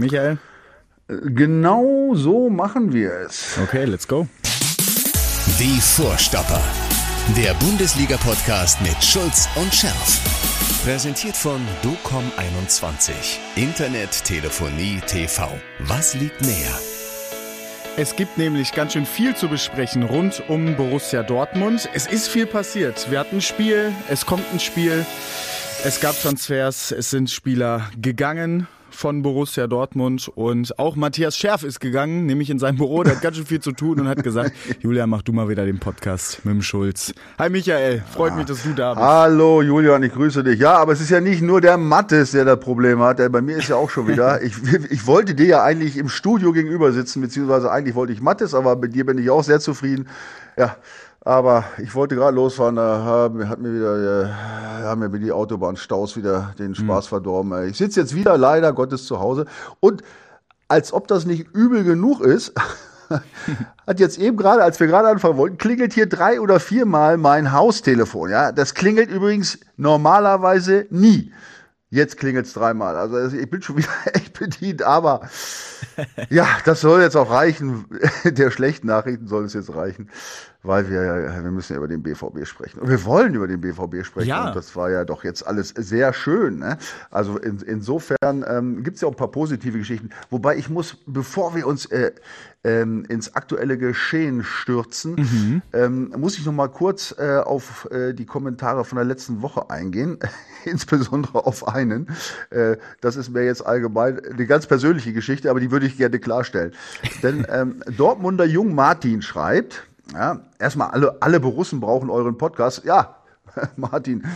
Michael? Genau so machen wir es. Okay, let's go. Die Vorstopper. Der Bundesliga-Podcast mit Schulz und Scherf. Präsentiert von DOCOM21. Internet, Telefonie, TV. Was liegt näher? Es gibt nämlich ganz schön viel zu besprechen rund um Borussia Dortmund. Es ist viel passiert. Wir hatten ein Spiel, es kommt ein Spiel, es gab Transfers, es sind Spieler gegangen von Borussia Dortmund und auch Matthias Schärf ist gegangen, nämlich in sein Büro, der hat ganz schön viel zu tun und hat gesagt, Julia, mach du mal wieder den Podcast mit dem Schulz. Hi Michael, freut mich, dass du da bist. Hallo Julian, ich grüße dich. Ja, aber es ist ja nicht nur der Mattes, der das Problem hat. Bei mir ist ja auch schon wieder. Ich, ich wollte dir ja eigentlich im Studio gegenüber sitzen, beziehungsweise eigentlich wollte ich Mattes, aber mit dir bin ich auch sehr zufrieden. Ja, aber ich wollte gerade losfahren, da haben, hat mir wieder, äh, haben mir die Autobahnstaus wieder den Spaß mhm. verdorben. Ich sitze jetzt wieder leider Gottes zu Hause und als ob das nicht übel genug ist, hat jetzt eben gerade, als wir gerade anfangen wollten, klingelt hier drei oder viermal mein Haustelefon. Ja, das klingelt übrigens normalerweise nie. Jetzt klingelt es dreimal. Also ich bin schon wieder echt bedient, aber ja, das soll jetzt auch reichen. Der schlechten Nachrichten soll es jetzt reichen weil wir, wir müssen ja über den BVB sprechen. Und wir wollen über den BVB sprechen. Ja. Und das war ja doch jetzt alles sehr schön. Ne? Also in, insofern ähm, gibt es ja auch ein paar positive Geschichten. Wobei ich muss, bevor wir uns äh, ähm, ins aktuelle Geschehen stürzen, mhm. ähm, muss ich noch mal kurz äh, auf äh, die Kommentare von der letzten Woche eingehen, insbesondere auf einen. Äh, das ist mir jetzt allgemein eine ganz persönliche Geschichte, aber die würde ich gerne klarstellen. Denn ähm, Dortmunder Jung Martin schreibt, ja, erstmal alle, alle Borussen brauchen euren Podcast. Ja, Martin,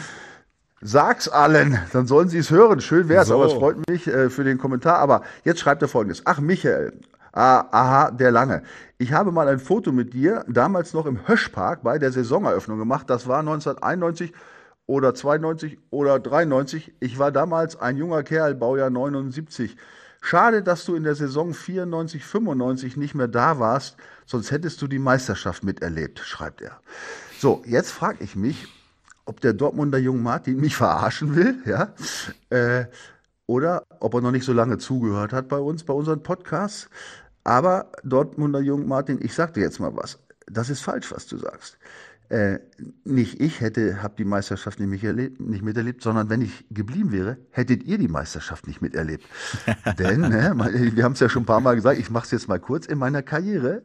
sag's allen, dann sollen sie es hören. Schön wär's, so. aber es freut mich äh, für den Kommentar. Aber jetzt schreibt er folgendes. Ach, Michael. Ah, aha, der Lange. Ich habe mal ein Foto mit dir, damals noch im Höschpark bei der Saisoneröffnung gemacht. Das war 1991 oder 92 oder 93. Ich war damals ein junger Kerl, Baujahr 79. Schade, dass du in der Saison 94, 95 nicht mehr da warst, sonst hättest du die Meisterschaft miterlebt, schreibt er. So, jetzt frage ich mich, ob der Dortmunder Jung Martin mich verarschen will, ja, äh, oder ob er noch nicht so lange zugehört hat bei uns, bei unseren Podcasts. Aber Dortmunder Jung Martin, ich sag dir jetzt mal was. Das ist falsch, was du sagst äh, nicht ich hätte, habe die Meisterschaft nicht, erlebt, nicht miterlebt, sondern wenn ich geblieben wäre, hättet ihr die Meisterschaft nicht miterlebt. Denn, ne, wir haben es ja schon ein paar Mal gesagt, ich mache es jetzt mal kurz, in meiner Karriere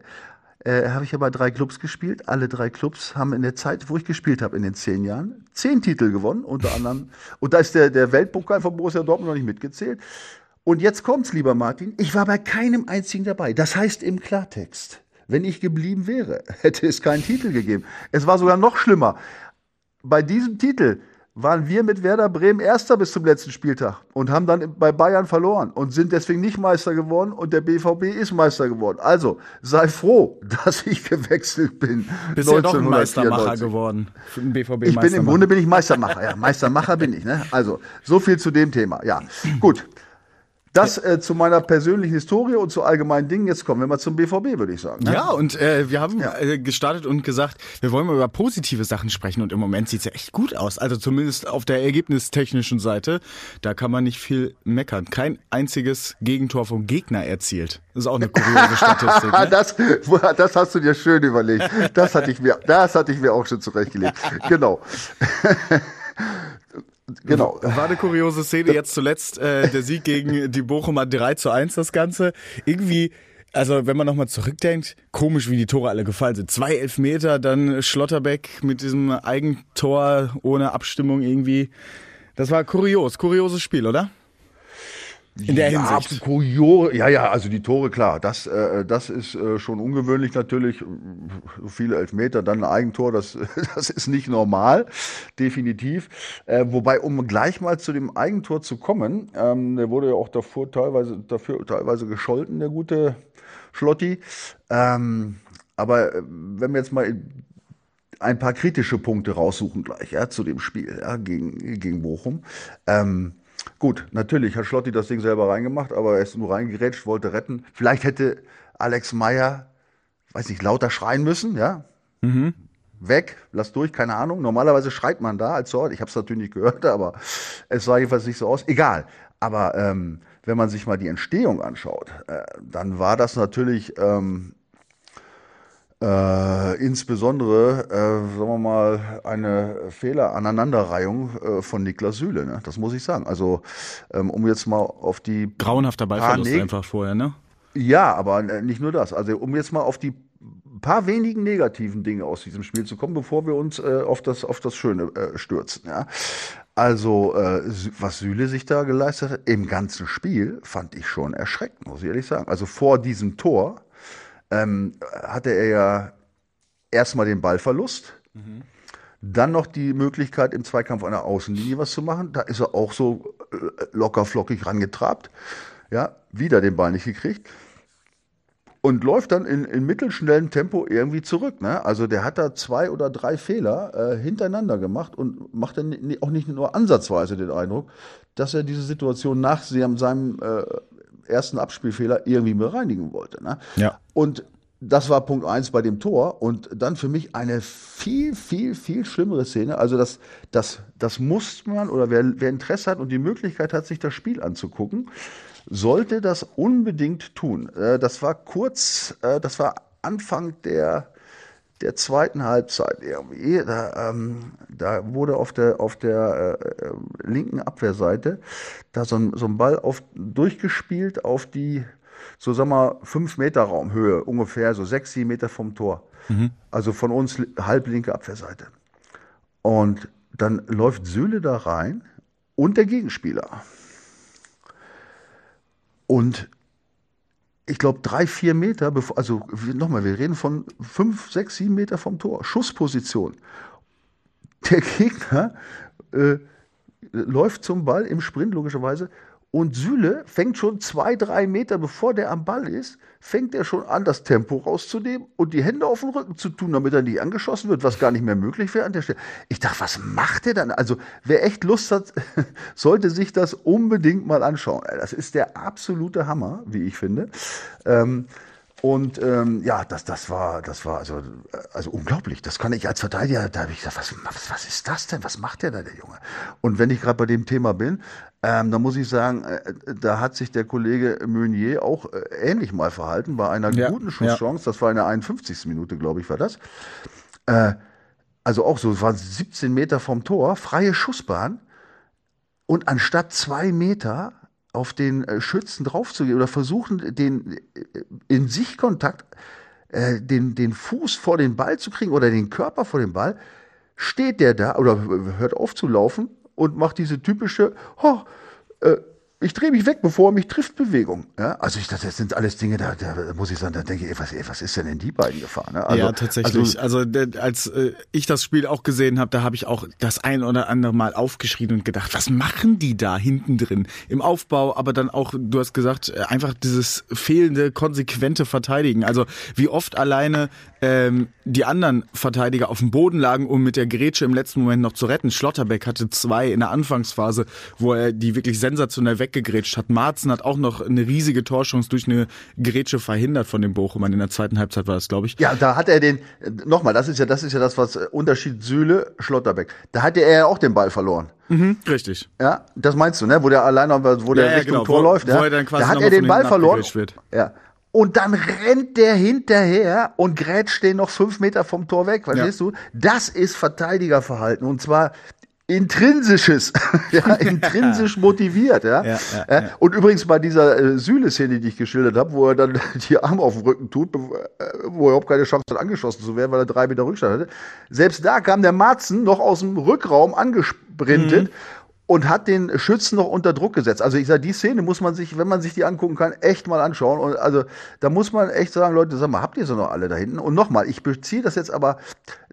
äh, habe ich aber drei Clubs gespielt. Alle drei Clubs haben in der Zeit, wo ich gespielt habe, in den zehn Jahren, zehn Titel gewonnen, unter anderem. Und da ist der, der Weltpokal von Borussia Dortmund noch nicht mitgezählt. Und jetzt kommt's, lieber Martin, ich war bei keinem einzigen dabei. Das heißt im Klartext, wenn ich geblieben wäre, hätte es keinen Titel gegeben. Es war sogar noch schlimmer. Bei diesem Titel waren wir mit Werder Bremen Erster bis zum letzten Spieltag und haben dann bei Bayern verloren und sind deswegen nicht Meister geworden und der BVB ist Meister geworden. Also sei froh, dass ich gewechselt bin. Bist ja doch ein Meistermacher geworden. Den BVB ich bin im Grunde bin ich Meistermacher. Ja, Meistermacher bin ich. Ne? Also so viel zu dem Thema. Ja, gut. Das äh, zu meiner persönlichen Historie und zu allgemeinen Dingen. Jetzt kommen wir mal zum BVB, würde ich sagen. Ne? Ja, und äh, wir haben ja. äh, gestartet und gesagt, wir wollen mal über positive Sachen sprechen und im Moment sieht es ja echt gut aus. Also zumindest auf der ergebnistechnischen Seite, da kann man nicht viel meckern. Kein einziges Gegentor vom Gegner erzielt. Das ist auch eine kuriose Statistik. Ne? das, das hast du dir schön überlegt. Das hatte ich mir, das hatte ich mir auch schon zurechtgelegt. Genau. Genau. War eine kuriose Szene jetzt zuletzt, äh, der Sieg gegen die Bochumer 3 zu 1, das Ganze. Irgendwie, also wenn man nochmal zurückdenkt, komisch, wie die Tore alle gefallen sind. Zwei Elfmeter, dann Schlotterbeck mit diesem Eigentor ohne Abstimmung irgendwie. Das war kurios, kurioses Spiel, oder? In der ja, Hinsicht. Kurior, ja, ja, also die Tore, klar, das, äh, das ist äh, schon ungewöhnlich natürlich. So viele Elfmeter, dann ein Eigentor, das, das ist nicht normal, definitiv. Äh, wobei, um gleich mal zu dem Eigentor zu kommen, ähm, der wurde ja auch davor teilweise, dafür teilweise gescholten, der gute Schlotti. Ähm, aber äh, wenn wir jetzt mal ein paar kritische Punkte raussuchen gleich, ja, zu dem Spiel, ja, gegen, gegen Bochum. Ähm, Gut, natürlich hat Schlotti das Ding selber reingemacht, aber er ist nur reingerätscht, wollte retten. Vielleicht hätte Alex Meyer, weiß nicht, lauter schreien müssen, ja? Mhm. Weg, lass durch, keine Ahnung. Normalerweise schreit man da als Ort. Ich habe es natürlich nicht gehört, aber es sah jedenfalls nicht so aus. Egal. Aber ähm, wenn man sich mal die Entstehung anschaut, äh, dann war das natürlich ähm, äh, insbesondere, äh, sagen wir mal, eine Fehleraneinanderreihung äh, von Niklas Süle. Ne? Das muss ich sagen. Also, ähm, um jetzt mal auf die. Grauenhafter Ballverlust einfach vorher, ne? Ja, aber äh, nicht nur das. Also, um jetzt mal auf die paar wenigen negativen Dinge aus diesem Spiel zu kommen, bevor wir uns äh, auf, das, auf das Schöne äh, stürzen. Ja? Also, äh, was Süle sich da geleistet hat, im ganzen Spiel, fand ich schon erschreckend, muss ich ehrlich sagen. Also vor diesem Tor ähm, hatte er ja erstmal den Ballverlust, mhm. dann noch die Möglichkeit, im Zweikampf an der Außenlinie was zu machen. Da ist er auch so äh, locker flockig rangetrabt. Ja, wieder den Ball nicht gekriegt und läuft dann in, in mittelschnellem Tempo irgendwie zurück. Ne? Also der hat da zwei oder drei Fehler äh, hintereinander gemacht und macht dann auch nicht nur ansatzweise den Eindruck, dass er diese Situation nach seinem äh, ersten Abspielfehler irgendwie bereinigen wollte. Ne? Ja. Und das war Punkt eins bei dem Tor. Und dann für mich eine viel, viel, viel schlimmere Szene. Also das, das, das muss man, oder wer, wer Interesse hat und die Möglichkeit hat, sich das Spiel anzugucken, sollte das unbedingt tun. Äh, das war kurz, äh, das war Anfang der, der zweiten Halbzeit irgendwie. Da, ähm, da wurde auf der, auf der äh, linken Abwehrseite da so ein, so ein Ball auf, durchgespielt auf die, so sagen wir, 5 Meter Raumhöhe, ungefähr so 6, 7 Meter vom Tor. Mhm. Also von uns halb linke Abwehrseite. Und dann läuft Söhle da rein und der Gegenspieler. Und ich glaube, drei, vier Meter, also nochmal, wir reden von fünf, sechs, sieben Meter vom Tor, Schussposition. Der Gegner äh, läuft zum Ball im Sprint, logischerweise, und Süle fängt schon zwei, drei Meter bevor der am Ball ist, fängt er schon an, das Tempo rauszunehmen und die Hände auf den Rücken zu tun, damit er nicht angeschossen wird, was gar nicht mehr möglich wäre an der Stelle. Ich dachte, was macht er dann? Also, wer echt Lust hat, sollte sich das unbedingt mal anschauen. Das ist der absolute Hammer, wie ich finde. Ähm, und ähm, ja, das, das war, das war also, also unglaublich. Das kann ich als Verteidiger, da habe ich gesagt, was, was, was ist das denn? Was macht der da, der Junge? Und wenn ich gerade bei dem Thema bin, ähm, da muss ich sagen, äh, da hat sich der Kollege Meunier auch äh, ähnlich mal verhalten bei einer ja, guten Schusschance. Ja. Das war in der 51. Minute, glaube ich, war das. Äh, also auch so, es waren 17 Meter vom Tor, freie Schussbahn. Und anstatt zwei Meter auf den äh, Schützen draufzugehen oder versuchen, den äh, in Sichtkontakt äh, den, den Fuß vor den Ball zu kriegen oder den Körper vor den Ball, steht der da oder hört auf zu laufen und macht diese typische, oh, äh, ich drehe mich weg, bevor er mich trifft, Bewegung. Ja, also ich dachte, das sind alles Dinge, da, da muss ich sagen, da denke ich, ey, was, ey, was ist denn in die beiden gefahren? Ne? Also, ja, tatsächlich. Also, also als äh, ich das Spiel auch gesehen habe, da habe ich auch das ein oder andere Mal aufgeschrien und gedacht, was machen die da hinten drin im Aufbau, aber dann auch, du hast gesagt, äh, einfach dieses fehlende, konsequente Verteidigen. Also wie oft alleine ähm, die anderen Verteidiger auf dem Boden lagen, um mit der Grätsche im letzten Moment noch zu retten. Schlotterbeck hatte zwei in der Anfangsphase, wo er die wirklich sensationell weggegrätscht hat. Marzen hat auch noch eine riesige Torchance durch eine Grätsche verhindert von dem Bochumern. In der zweiten Halbzeit war das, glaube ich. Ja, da hat er den, nochmal, das ist ja, das ist ja das, was äh, Unterschied Sühle, Schlotterbeck. Da hatte er ja auch den Ball verloren. Mhm, richtig. Ja, das meinst du, ne? Wo der alleine, wo der ja, Richtung genau. Tor wo, läuft, ja? Wo er dann quasi da hat er den Ball verloren. Wird. Ja. Und dann rennt der hinterher und grätscht den noch fünf Meter vom Tor weg, verstehst ja. du? Das ist Verteidigerverhalten. Und zwar intrinsisches, ja, intrinsisch motiviert, ja. Ja, ja, ja. Und übrigens bei dieser äh, Süle-Szene, die ich geschildert habe, wo er dann die Arme auf den Rücken tut, äh, wo er überhaupt keine Chance hat, angeschossen zu werden, weil er drei Meter Rückstand hatte. Selbst da kam der Marzen noch aus dem Rückraum angesprintet mhm und hat den Schützen noch unter Druck gesetzt. Also ich sage, die Szene muss man sich, wenn man sich die angucken kann, echt mal anschauen. Und also da muss man echt sagen, Leute, sag mal, habt ihr so noch alle da hinten? Und nochmal, ich beziehe das jetzt aber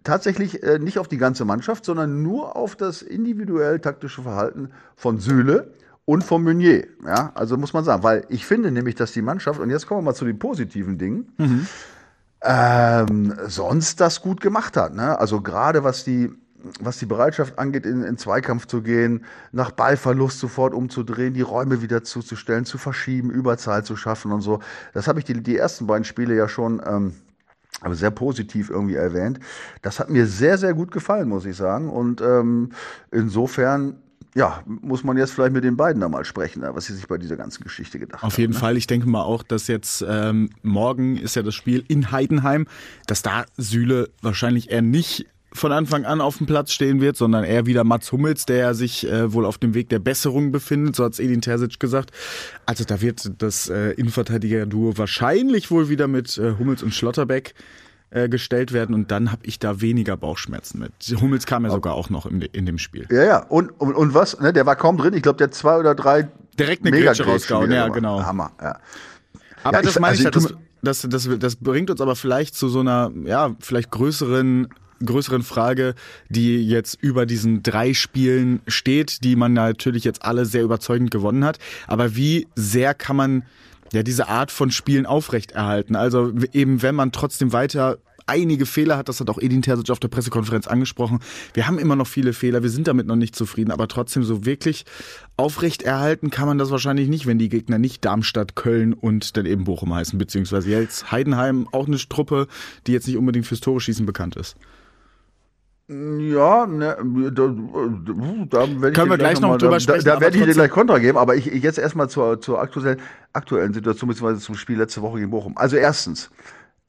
tatsächlich äh, nicht auf die ganze Mannschaft, sondern nur auf das individuell taktische Verhalten von Süle und von Meunier. Ja, also muss man sagen, weil ich finde nämlich, dass die Mannschaft, und jetzt kommen wir mal zu den positiven Dingen, mhm. ähm, sonst das gut gemacht hat. Ne? Also gerade was die was die Bereitschaft angeht, in, in Zweikampf zu gehen, nach Ballverlust sofort umzudrehen, die Räume wieder zuzustellen, zu verschieben, Überzahl zu schaffen und so. Das habe ich die, die ersten beiden Spiele ja schon ähm, aber sehr positiv irgendwie erwähnt. Das hat mir sehr, sehr gut gefallen, muss ich sagen. Und ähm, insofern ja, muss man jetzt vielleicht mit den beiden da mal sprechen, was sie sich bei dieser ganzen Geschichte gedacht haben. Auf jeden ne? Fall. Ich denke mal auch, dass jetzt ähm, morgen ist ja das Spiel in Heidenheim, dass da Süle wahrscheinlich eher nicht von Anfang an auf dem Platz stehen wird, sondern eher wieder Mats Hummels, der sich äh, wohl auf dem Weg der Besserung befindet, so hat Edin Terzic gesagt. Also da wird das äh, Innenverteidiger-Duo wahrscheinlich wohl wieder mit äh, Hummels und Schlotterbeck äh, gestellt werden und dann habe ich da weniger Bauchschmerzen mit. Hummels kam ja sogar auch noch in, in dem Spiel. Ja, ja. Und, und, und was? Ne, der war kaum drin. Ich glaube, der hat zwei oder drei Direkt eine Grätsche rausgehauen, ja, genau. Hammer, ja. Aber Ja, das ich- meine ich, also ja, das, das, das, das bringt uns aber vielleicht zu so einer, ja, vielleicht größeren größeren Frage, die jetzt über diesen drei Spielen steht, die man natürlich jetzt alle sehr überzeugend gewonnen hat. Aber wie sehr kann man ja diese Art von Spielen aufrechterhalten? Also eben, wenn man trotzdem weiter einige Fehler hat, das hat auch Edin Terzic auf der Pressekonferenz angesprochen. Wir haben immer noch viele Fehler, wir sind damit noch nicht zufrieden, aber trotzdem so wirklich aufrechterhalten kann man das wahrscheinlich nicht, wenn die Gegner nicht Darmstadt, Köln und dann eben Bochum heißen, beziehungsweise jetzt Heidenheim, auch eine Truppe, die jetzt nicht unbedingt fürs Tore schießen bekannt ist. Ja, ne, da, da werde ich Können wir gleich noch mal- drüber da, sprechen, Da, da werde ich dir gleich Kontra geben, aber ich, ich jetzt erstmal zur, zur aktuellen, aktuellen Situation, beziehungsweise zum Spiel letzte Woche gegen Bochum. Also erstens,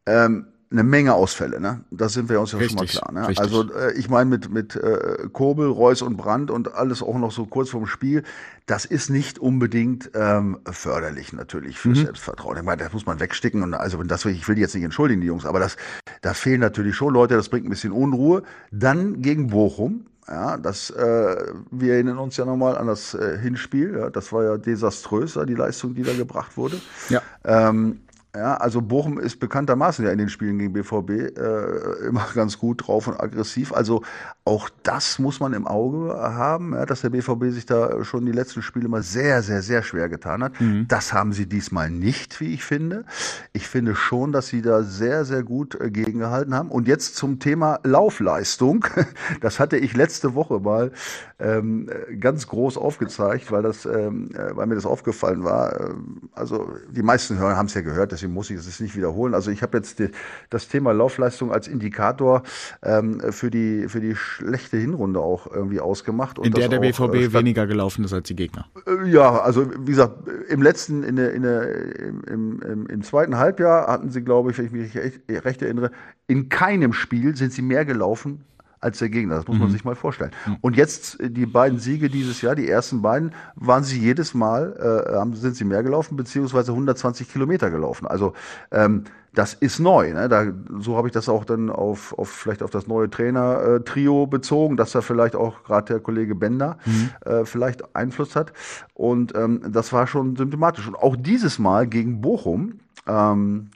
ähm, eine Menge Ausfälle, ne? Das sind wir uns ja schon mal Richtig, klar. Ne? richtig. Also äh, ich meine mit mit äh, Kobel, Reus und Brandt und alles auch noch so kurz vorm Spiel, das ist nicht unbedingt ähm, förderlich natürlich Mhm. für Selbstvertrauen. Ich meine, das muss man wegsticken und also das will ich will die jetzt nicht entschuldigen, die Jungs, aber das da fehlen natürlich schon Leute, das bringt ein bisschen Unruhe. Dann gegen Bochum, ja, das, äh, wir erinnern uns ja nochmal an das äh, Hinspiel. Ja, das war ja desaströs, ja, die Leistung, die da gebracht wurde. Ja. Ähm, ja, also Bochum ist bekanntermaßen ja in den Spielen gegen BVB äh, immer ganz gut drauf und aggressiv. Also auch das muss man im Auge haben, ja, dass der BVB sich da schon die letzten Spiele mal sehr, sehr, sehr schwer getan hat. Das haben sie diesmal nicht, wie ich finde. Ich finde schon, dass sie da sehr, sehr gut äh, gegengehalten haben. Und jetzt zum Thema Laufleistung. Das hatte ich letzte Woche mal ähm, äh, ganz groß aufgezeigt, weil das, ähm, äh, weil mir das aufgefallen war. Ähm, Also die meisten haben es ja gehört, deswegen muss ich es nicht wiederholen. Also ich habe jetzt die, das Thema Laufleistung als Indikator ähm, für die für die schlechte Hinrunde auch irgendwie ausgemacht. Und In der der BVB äh, weniger gelaufen ist als die Gegner. äh, Ja, also wie gesagt, im letzten, in der, in der, im, im, im, im zweiten Halbjahr hatten sie, glaube ich, wenn ich mich recht, recht erinnere, in keinem Spiel sind sie mehr gelaufen als der Gegner. Das muss man sich mal vorstellen. Und jetzt äh, die beiden Siege dieses Jahr, die ersten beiden, waren sie jedes Mal, äh, sind sie mehr gelaufen, beziehungsweise 120 Kilometer gelaufen. Also ähm, das ist neu. Ne? Da, so habe ich das auch dann auf, auf vielleicht auf das neue Trainer-Trio bezogen, dass da vielleicht auch gerade der Kollege Bender äh, vielleicht Einfluss hat. Und ähm, das war schon symptomatisch. Und auch dieses Mal gegen Bochum, ähm,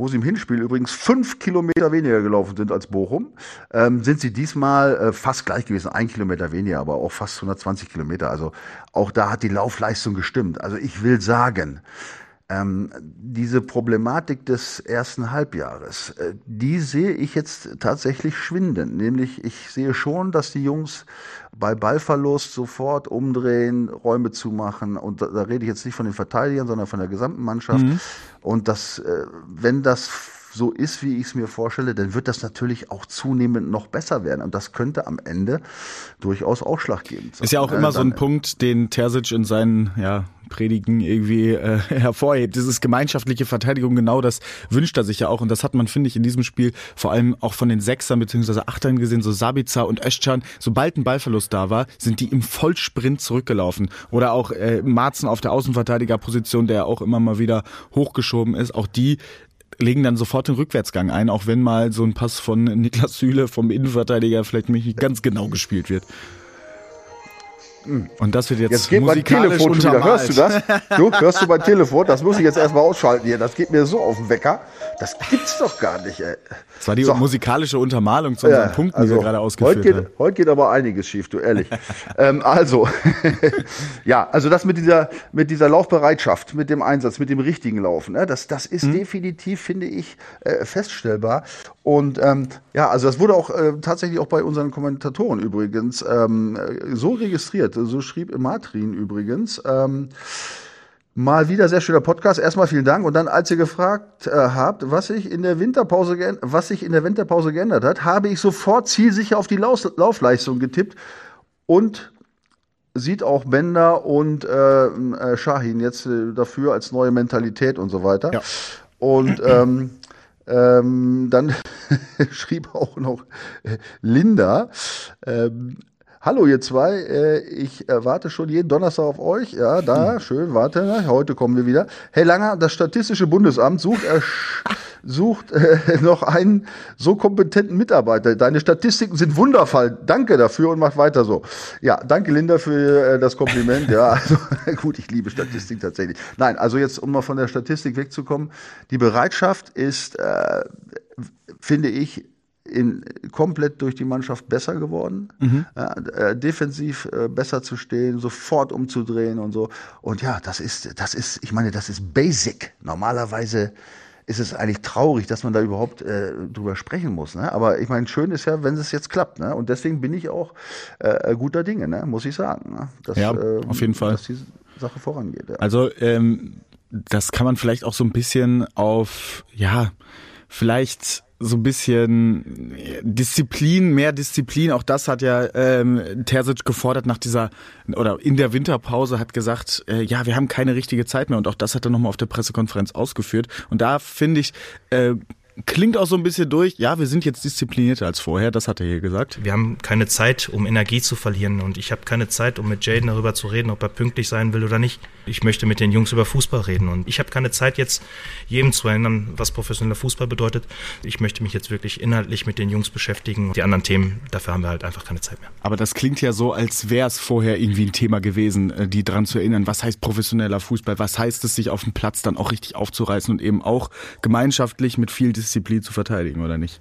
wo sie im Hinspiel übrigens fünf Kilometer weniger gelaufen sind als Bochum, ähm, sind sie diesmal äh, fast gleich gewesen. Ein Kilometer weniger, aber auch fast 120 Kilometer. Also auch da hat die Laufleistung gestimmt. Also ich will sagen, ähm, diese Problematik des ersten Halbjahres, äh, die sehe ich jetzt tatsächlich schwinden. Nämlich, ich sehe schon, dass die Jungs bei Ballverlust sofort umdrehen, Räume zumachen. Und da, da rede ich jetzt nicht von den Verteidigern, sondern von der gesamten Mannschaft. Und das, äh, wenn das so ist, wie ich es mir vorstelle, dann wird das natürlich auch zunehmend noch besser werden. Und das könnte am Ende durchaus ausschlaggebend sein. Ist ja auch Äh, immer so ein Punkt, den Terzic in seinen ja, Predigen irgendwie äh, hervorhebt. Dieses gemeinschaftliche Verteidigung, genau das wünscht er sich ja auch. Und das hat man, finde ich, in diesem Spiel vor allem auch von den Sechsern bzw. Achtern gesehen, so Sabica und Özcan. Sobald ein Ballverlust da war, sind die im Vollsprint zurückgelaufen. Oder auch äh, Marzen auf der Außenverteidigerposition, der auch immer mal wieder hochgeschoben ist. Auch die legen dann sofort den Rückwärtsgang ein, auch wenn mal so ein Pass von Niklas Süle vom Innenverteidiger vielleicht nicht ganz genau gespielt wird. Und das wird jetzt, Jetzt geht mein Telefon schon wieder. Hörst du das? Du, hörst du mein Telefon? Das muss ich jetzt erstmal ausschalten hier. Das geht mir so auf den Wecker. Das gibt's doch gar nicht, ey. Das war die So. musikalische Untermalung zu unseren Punkten, die wir gerade ausgeführt heute geht, haben. heute geht aber einiges schief, du ehrlich. ähm, also, ja, also das mit dieser, mit dieser Laufbereitschaft, mit dem Einsatz, mit dem richtigen Laufen, ne, das, das ist definitiv, finde ich, äh, feststellbar. Und ähm, ja, also das wurde auch äh, tatsächlich auch bei unseren Kommentatoren übrigens ähm, äh, so registriert. So schrieb Matrin übrigens. Ähm, Mal wieder sehr schöner Podcast. Erstmal vielen Dank. Und dann, als ihr gefragt äh, habt, was sich in der Winterpause was sich in der Winterpause geändert hat, habe ich sofort zielsicher auf die Laus Laufleistung getippt und sieht auch Bender und äh, äh, Shahin jetzt äh, dafür als neue Mentalität und so weiter. Ja. Und ähm, ähm, dann schrieb auch noch äh, Linda, ähm, Hallo ihr zwei, äh, ich äh, warte schon jeden Donnerstag auf euch. Ja, da, hm. schön, warte, na, heute kommen wir wieder. Hey Langer, das Statistische Bundesamt sucht, äh, sucht äh, noch einen so kompetenten Mitarbeiter. Deine Statistiken sind wundervoll. Danke dafür und macht weiter so. Ja, danke Linda für äh, das Kompliment. Ja, also gut, ich liebe Statistik tatsächlich. Nein, also jetzt, um mal von der Statistik wegzukommen, die Bereitschaft ist, äh, finde ich, in, komplett durch die Mannschaft besser geworden, mhm. äh, defensiv äh, besser zu stehen, sofort umzudrehen und so. Und ja, das ist, das ist, ich meine, das ist basic. Normalerweise ist es eigentlich traurig, dass man da überhaupt äh, drüber sprechen muss. Ne? Aber ich meine, schön ist ja, wenn es jetzt klappt. Ne? Und deswegen bin ich auch äh, guter Dinge, ne? muss ich sagen. Ne? Dass, ja, ähm, auf jeden Fall. Dass die Sache vorangeht. Ja. Also ähm, das kann man vielleicht auch so ein bisschen auf, ja, vielleicht so ein bisschen Disziplin, mehr Disziplin. Auch das hat ja ähm, Terzic gefordert nach dieser oder in der Winterpause hat gesagt, äh, ja, wir haben keine richtige Zeit mehr. Und auch das hat er nochmal auf der Pressekonferenz ausgeführt. Und da finde ich, äh, klingt auch so ein bisschen durch, ja, wir sind jetzt disziplinierter als vorher, das hat er hier gesagt. Wir haben keine Zeit, um Energie zu verlieren und ich habe keine Zeit, um mit Jaden darüber zu reden, ob er pünktlich sein will oder nicht. Ich möchte mit den Jungs über Fußball reden und ich habe keine Zeit jetzt jedem zu erinnern, was professioneller Fußball bedeutet. Ich möchte mich jetzt wirklich inhaltlich mit den Jungs beschäftigen. Die anderen Themen, dafür haben wir halt einfach keine Zeit mehr. Aber das klingt ja so, als wäre es vorher irgendwie ein Thema gewesen, äh, die dran zu erinnern, was heißt professioneller Fußball, was heißt es, sich auf dem Platz dann auch richtig aufzureißen und eben auch gemeinschaftlich mit viel Disziplin zu verteidigen, oder nicht?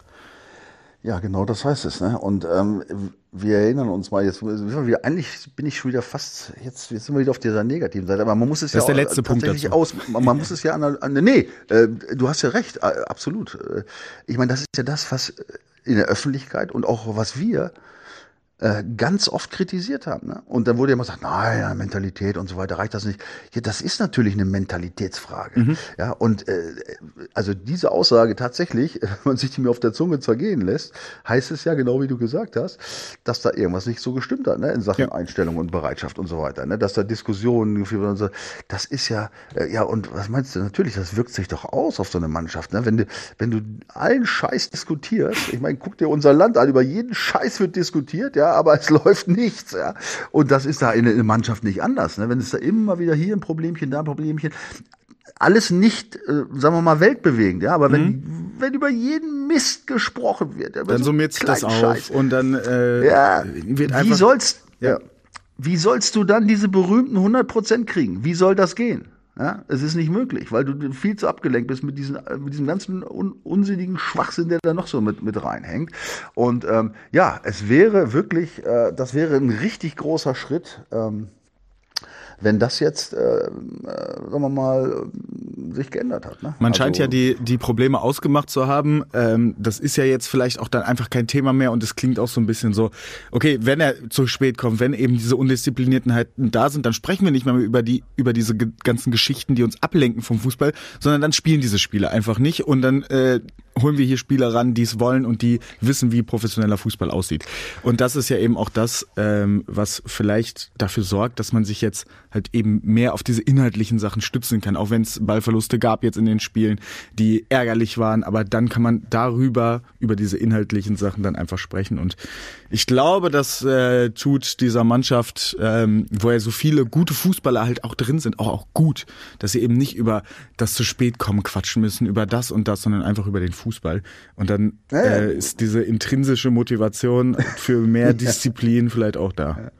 Ja, genau das heißt es. Ne? Und ähm, wir erinnern uns mal jetzt, wir, eigentlich bin ich schon wieder fast, jetzt, jetzt sind wir wieder auf dieser negativen Seite, aber man muss es das ja ist der letzte Punkt dazu. aus, man, man muss es ja an, an nee, äh, du hast ja recht, äh, absolut. Äh, ich meine, das ist ja das, was in der Öffentlichkeit und auch was wir äh, ganz oft kritisiert haben. Ne? Und dann wurde ja immer gesagt, naja, Mentalität und so weiter, reicht das nicht? Ja, das ist natürlich eine Mentalitätsfrage. Mhm. Ja, und äh, also diese Aussage tatsächlich, wenn man sich die mir auf der Zunge zergehen lässt, heißt es ja genau wie du gesagt hast, dass da irgendwas nicht so gestimmt hat, ne? in Sachen ja. Einstellung und Bereitschaft und so weiter, ne? dass da Diskussionen geführt werden. So. Das ist ja, äh, ja, und was meinst du? Natürlich, das wirkt sich doch aus auf so eine Mannschaft. Ne? Wenn du, wenn du allen Scheiß diskutierst, ich meine, guck dir unser Land an, über jeden Scheiß wird diskutiert, ja, aber es läuft nichts. Ja. Und das ist da in der Mannschaft nicht anders. Ne? Wenn es da immer wieder hier ein Problemchen, da ein Problemchen, alles nicht, äh, sagen wir mal, weltbewegend, ja, aber wenn, mhm. wenn über jeden Mist gesprochen wird, dann so summiert sich das auf Scheiß. und dann äh, ja, wird einfach, wie sollst, ja. wie sollst du dann diese berühmten 100 Prozent kriegen? Wie soll das gehen? Ja, es ist nicht möglich, weil du viel zu abgelenkt bist mit, diesen, mit diesem ganzen un, unsinnigen Schwachsinn, der da noch so mit, mit reinhängt. Und ähm, ja, es wäre wirklich, äh, das wäre ein richtig großer Schritt. Ähm, wenn das jetzt, äh, äh, sagen wir mal, sich geändert hat. Ne? Man also, scheint ja die, die Probleme ausgemacht zu haben. Ähm, das ist ja jetzt vielleicht auch dann einfach kein Thema mehr und es klingt auch so ein bisschen so, okay, wenn er zu spät kommt, wenn eben diese Undiszipliniertenheiten da sind, dann sprechen wir nicht mehr über die, über diese ganzen Geschichten, die uns ablenken vom Fußball, sondern dann spielen diese Spiele einfach nicht und dann äh, holen wir hier Spieler ran, die es wollen und die wissen, wie professioneller Fußball aussieht. Und das ist ja eben auch das, ähm, was vielleicht dafür sorgt, dass man sich jetzt halt eben mehr auf diese inhaltlichen Sachen stützen kann, auch wenn es Ballverluste gab jetzt in den Spielen, die ärgerlich waren, aber dann kann man darüber, über diese inhaltlichen Sachen dann einfach sprechen. Und ich glaube, das äh, tut dieser Mannschaft, ähm, wo ja so viele gute Fußballer halt auch drin sind, auch, auch gut, dass sie eben nicht über das zu spät kommen quatschen müssen, über das und das, sondern einfach über den Fußball. Und dann äh, ist diese intrinsische Motivation für mehr Disziplin vielleicht auch da.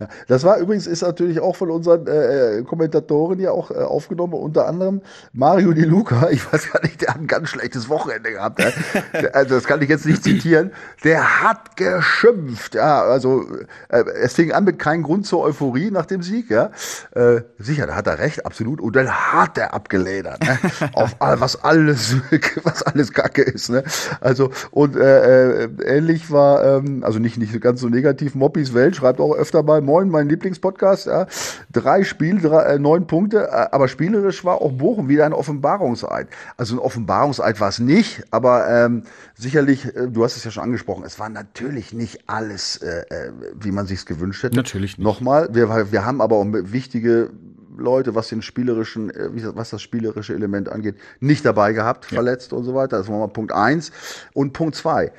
Ja, das war übrigens, ist natürlich auch von unseren äh, äh, Kommentatoren ja auch äh, aufgenommen, unter anderem Mario Di Luca, ich weiß gar nicht, der hat ein ganz schlechtes Wochenende gehabt. Ja. also das kann ich jetzt nicht zitieren. Der hat geschimpft, ja, also äh, es fing an mit keinem Grund zur Euphorie nach dem Sieg, ja. Äh, sicher, da hat er recht, absolut. Und dann hat er abgeledert, ne? auf was alles, was alles Kacke ist, ne? Also und äh, ähnlich war, ähm, also nicht nicht ganz so negativ. Moppis Welt schreibt auch öfter mal Moin, mein Lieblingspodcast. Ja. Drei Spiele, drei, äh, neun Punkte, äh, aber spielerisch war auch Bochum wieder ein Offenbarungseid. Also ein Offenbarungseid war es nicht, aber ähm, sicherlich, äh, du hast es ja schon angesprochen, es war natürlich nicht alles, äh, äh wie man sich es gewünscht hätte. Natürlich nicht. Nochmal, wir, wir haben aber auch wichtige Leute, was den spielerischen, äh, was das spielerische Element angeht, nicht dabei gehabt, ja. verletzt und so weiter. Das war mal Punkt eins. Und Punkt zwei.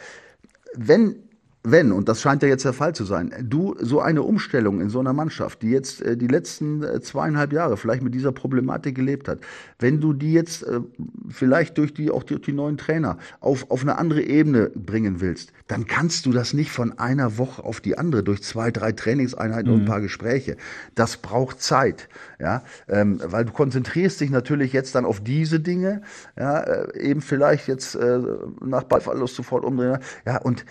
Wenn wenn, und das scheint ja jetzt der Fall zu sein, du so eine Umstellung in so einer Mannschaft, die jetzt äh, die letzten äh, zweieinhalb Jahre vielleicht mit dieser Problematik gelebt hat, wenn du die jetzt äh, vielleicht durch die, auch durch die neuen Trainer auf, auf eine andere Ebene bringen willst, dann kannst du das nicht von einer Woche auf die andere durch zwei, drei Trainingseinheiten mhm. und ein mhm. paar Gespräche. Das braucht Zeit, ja, ähm, weil du konzentrierst dich natürlich jetzt dann auf diese Dinge, ja, äh, eben vielleicht jetzt äh, nach Ballverlust sofort umdrehen, ja, und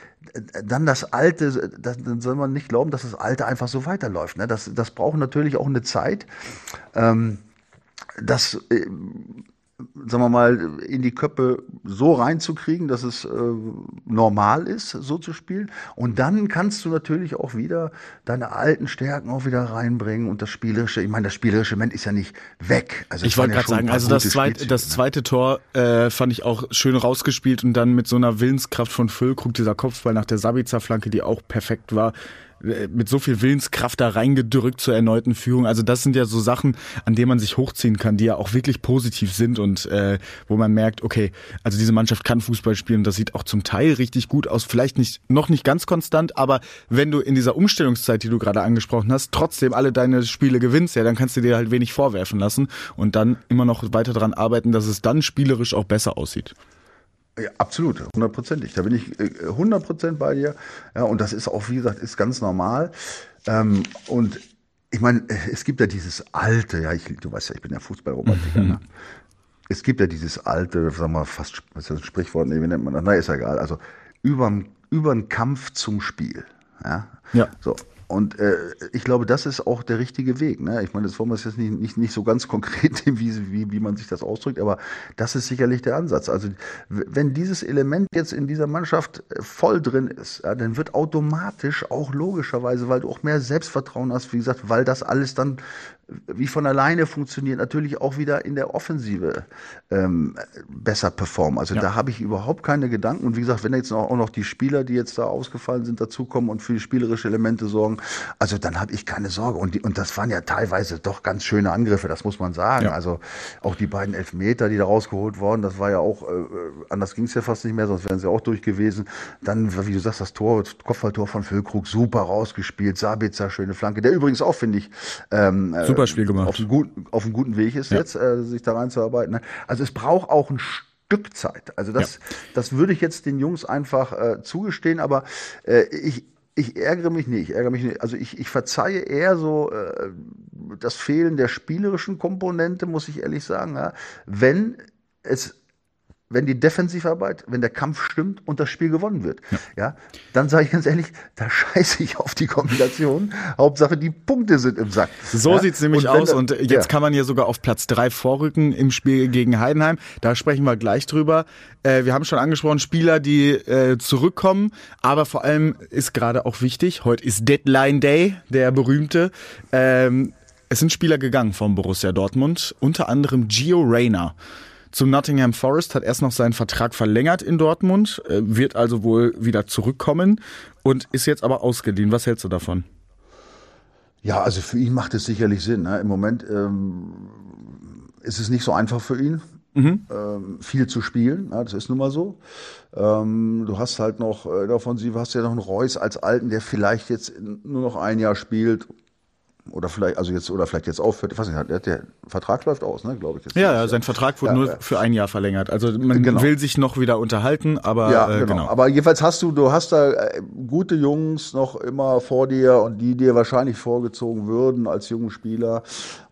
dann das Alte, das, dann soll man nicht glauben, dass das Alte einfach so weiterläuft. Ne? Das, das braucht natürlich auch eine Zeit. Ähm, das äh, sagen wir mal, in die Köpfe so reinzukriegen, dass es äh, normal ist, so zu spielen. Und dann kannst du natürlich auch wieder deine alten Stärken auch wieder reinbringen und das Spielerische. Ich meine, das spielerische Element ist ja nicht weg. Also ich wollte ja gerade sagen, also das zweite, das ne? zweite Tor äh, fand ich auch schön rausgespielt und dann mit so einer Willenskraft von Füllkrug, dieser Kopfball nach der Sabitzer-Flanke, die auch perfekt war mit so viel Willenskraft da reingedrückt zur erneuten Führung. Also das sind ja so Sachen, an denen man sich hochziehen kann, die ja auch wirklich positiv sind und äh, wo man merkt, okay, also diese Mannschaft kann Fußball spielen und das sieht auch zum Teil richtig gut aus. Vielleicht nicht noch nicht ganz konstant, aber wenn du in dieser Umstellungszeit, die du gerade angesprochen hast, trotzdem alle deine Spiele gewinnst, ja, dann kannst du dir halt wenig vorwerfen lassen und dann immer noch weiter daran arbeiten, dass es dann spielerisch auch besser aussieht. Ja, absolut, hundertprozentig. Da bin ich äh, hundertprozent bei dir. Ja, und das ist auch, wie gesagt, ist ganz normal. Ähm, und ich meine, es gibt ja dieses alte, ja, ich, du weißt ja, ich bin ja Fußballromantiker. Mhm. Ne? Es gibt ja dieses alte, sagen wir mal, fast, was ist das Sprichwort, nee, wie nennt man das? Na, ist ja egal. Also, über, über den Kampf zum Spiel. Ja. ja. So. Und äh, ich glaube, das ist auch der richtige Weg. Ne? Ich meine, das wollen wir jetzt nicht, nicht, nicht so ganz konkret wie, wie, wie man sich das ausdrückt, aber das ist sicherlich der Ansatz. Also wenn dieses Element jetzt in dieser Mannschaft äh, voll drin ist, ja, dann wird automatisch auch logischerweise, weil du auch mehr Selbstvertrauen hast, wie gesagt, weil das alles dann wie von alleine funktioniert, natürlich auch wieder in der Offensive ähm, besser performen. Also ja. da habe ich überhaupt keine Gedanken. Und wie gesagt, wenn jetzt auch noch die Spieler, die jetzt da ausgefallen sind, dazukommen und für die spielerische Elemente sorgen, also dann habe ich keine Sorge. Und, die, und das waren ja teilweise doch ganz schöne Angriffe, das muss man sagen. Ja. Also auch die beiden Elfmeter, die da rausgeholt wurden, das war ja auch, äh, anders ging es ja fast nicht mehr, sonst wären sie auch durch gewesen. Dann, wie du sagst, das Tor, das Kopfballtor von Füllkrug, super rausgespielt. Sabitzer, schöne Flanke. Der übrigens auch, finde ich, ähm, super Spiel gemacht. Auf einem guten, auf einem guten Weg ist ja. jetzt, äh, sich da reinzuarbeiten. Ne? Also es braucht auch ein Stück Zeit. Also das, ja. das würde ich jetzt den Jungs einfach äh, zugestehen, aber äh, ich, ich ärgere mich nicht, ich ärgere mich nicht. Also ich, ich verzeihe eher so äh, das Fehlen der spielerischen Komponente, muss ich ehrlich sagen, ja, wenn es wenn die Defensivarbeit, wenn der Kampf stimmt und das Spiel gewonnen wird, ja, ja dann sage ich ganz ehrlich, da scheiße ich auf die Kombination. Hauptsache die Punkte sind im Sack. So ja? sieht's nämlich und aus und jetzt ja. kann man hier sogar auf Platz drei vorrücken im Spiel gegen Heidenheim. Da sprechen wir gleich drüber. Äh, wir haben schon angesprochen, Spieler, die äh, zurückkommen, aber vor allem ist gerade auch wichtig, heute ist Deadline Day, der berühmte. Ähm, es sind Spieler gegangen vom Borussia Dortmund, unter anderem Gio Reyna zu Nottingham Forest, hat erst noch seinen Vertrag verlängert in Dortmund, äh, wird also wohl wieder zurückkommen und ist jetzt aber ausgeliehen. Was hältst du davon? Ja, also für ihn macht es sicherlich Sinn. Ne? Im Moment ähm, ist es nicht so einfach für ihn. Mhm. Ähm, viel zu spielen, ja, das ist nun mal so. Ähm, du hast halt noch äh, davon, sie hast ja noch einen Reus als Alten, der vielleicht jetzt nur noch ein Jahr spielt oder vielleicht, also jetzt, oder vielleicht jetzt aufhört. Ich weiß nicht, der, der Vertrag läuft aus, ne, glaube ich. Jetzt ja, ja, sein Vertrag wurde ja, nur für ein Jahr verlängert. Also man genau. will sich noch wieder unterhalten, aber ja, äh, genau. genau. Aber jedenfalls hast du, du hast da äh, gute Jungs noch immer vor dir und die dir wahrscheinlich vorgezogen würden als jungen Spieler.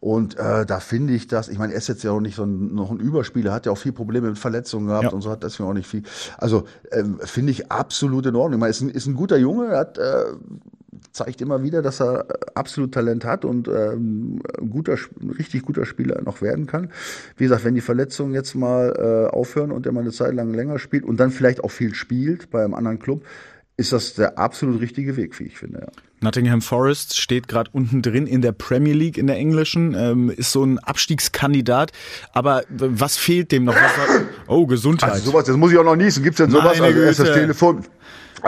Und äh, da finde ich das, ich meine, er ist jetzt ja auch nicht so ein, noch ein Überspieler, hat ja auch viel Probleme mit Verletzungen gehabt ja. und so hat das ja auch nicht viel. Also ähm, finde ich absolut in Ordnung. Ich meine, ist ein, ist ein guter Junge, hat äh, zeigt immer wieder, dass er absolut Talent hat und ähm, guter, richtig guter Spieler noch werden kann. Wie gesagt, wenn die Verletzungen jetzt mal äh, aufhören und er mal eine Zeit lang länger spielt und dann vielleicht auch viel spielt bei einem anderen Club, ist das der absolut richtige Weg, wie ich finde. Ja. Nottingham Forest steht gerade unten drin in der Premier League in der englischen, ähm, ist so ein Abstiegskandidat. Aber was fehlt dem noch? Was, oh, Gesundheit. Also sowas, das muss ich auch noch niesen. Gibt's denn sowas? Meine also erst das. Telefon.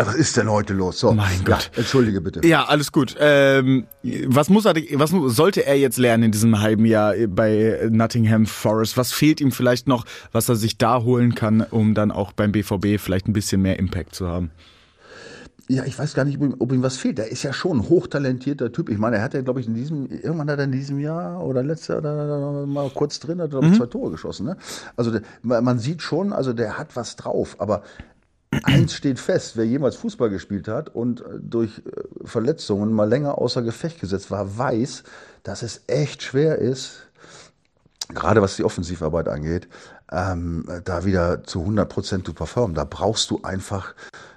Was ist denn heute los? So, Mein Gott. Ja, entschuldige bitte. Ja, alles gut. Ähm, was muss er, was sollte er jetzt lernen in diesem halben Jahr bei Nottingham Forest? Was fehlt ihm vielleicht noch, was er sich da holen kann, um dann auch beim BVB vielleicht ein bisschen mehr Impact zu haben? Ja, ich weiß gar nicht, ob ihm, ob ihm was fehlt. Der ist ja schon ein hochtalentierter Typ. Ich meine, er hat ja, glaube ich, in diesem, irgendwann hat er in diesem Jahr oder letztes Jahr oder mal kurz drin, hat er, ich, zwei Tore geschossen. Ne? Also man sieht schon, also der hat was drauf. Aber eins steht fest, wer jemals Fußball gespielt hat und äh, durch äh, Verletzungen mal länger außer Gefecht gesetzt war, weiß, dass es echt schwer ist, gerade was die Offensivarbeit angeht, ähm, da wieder zu 100 Prozent zu performen. Da brauchst du einfach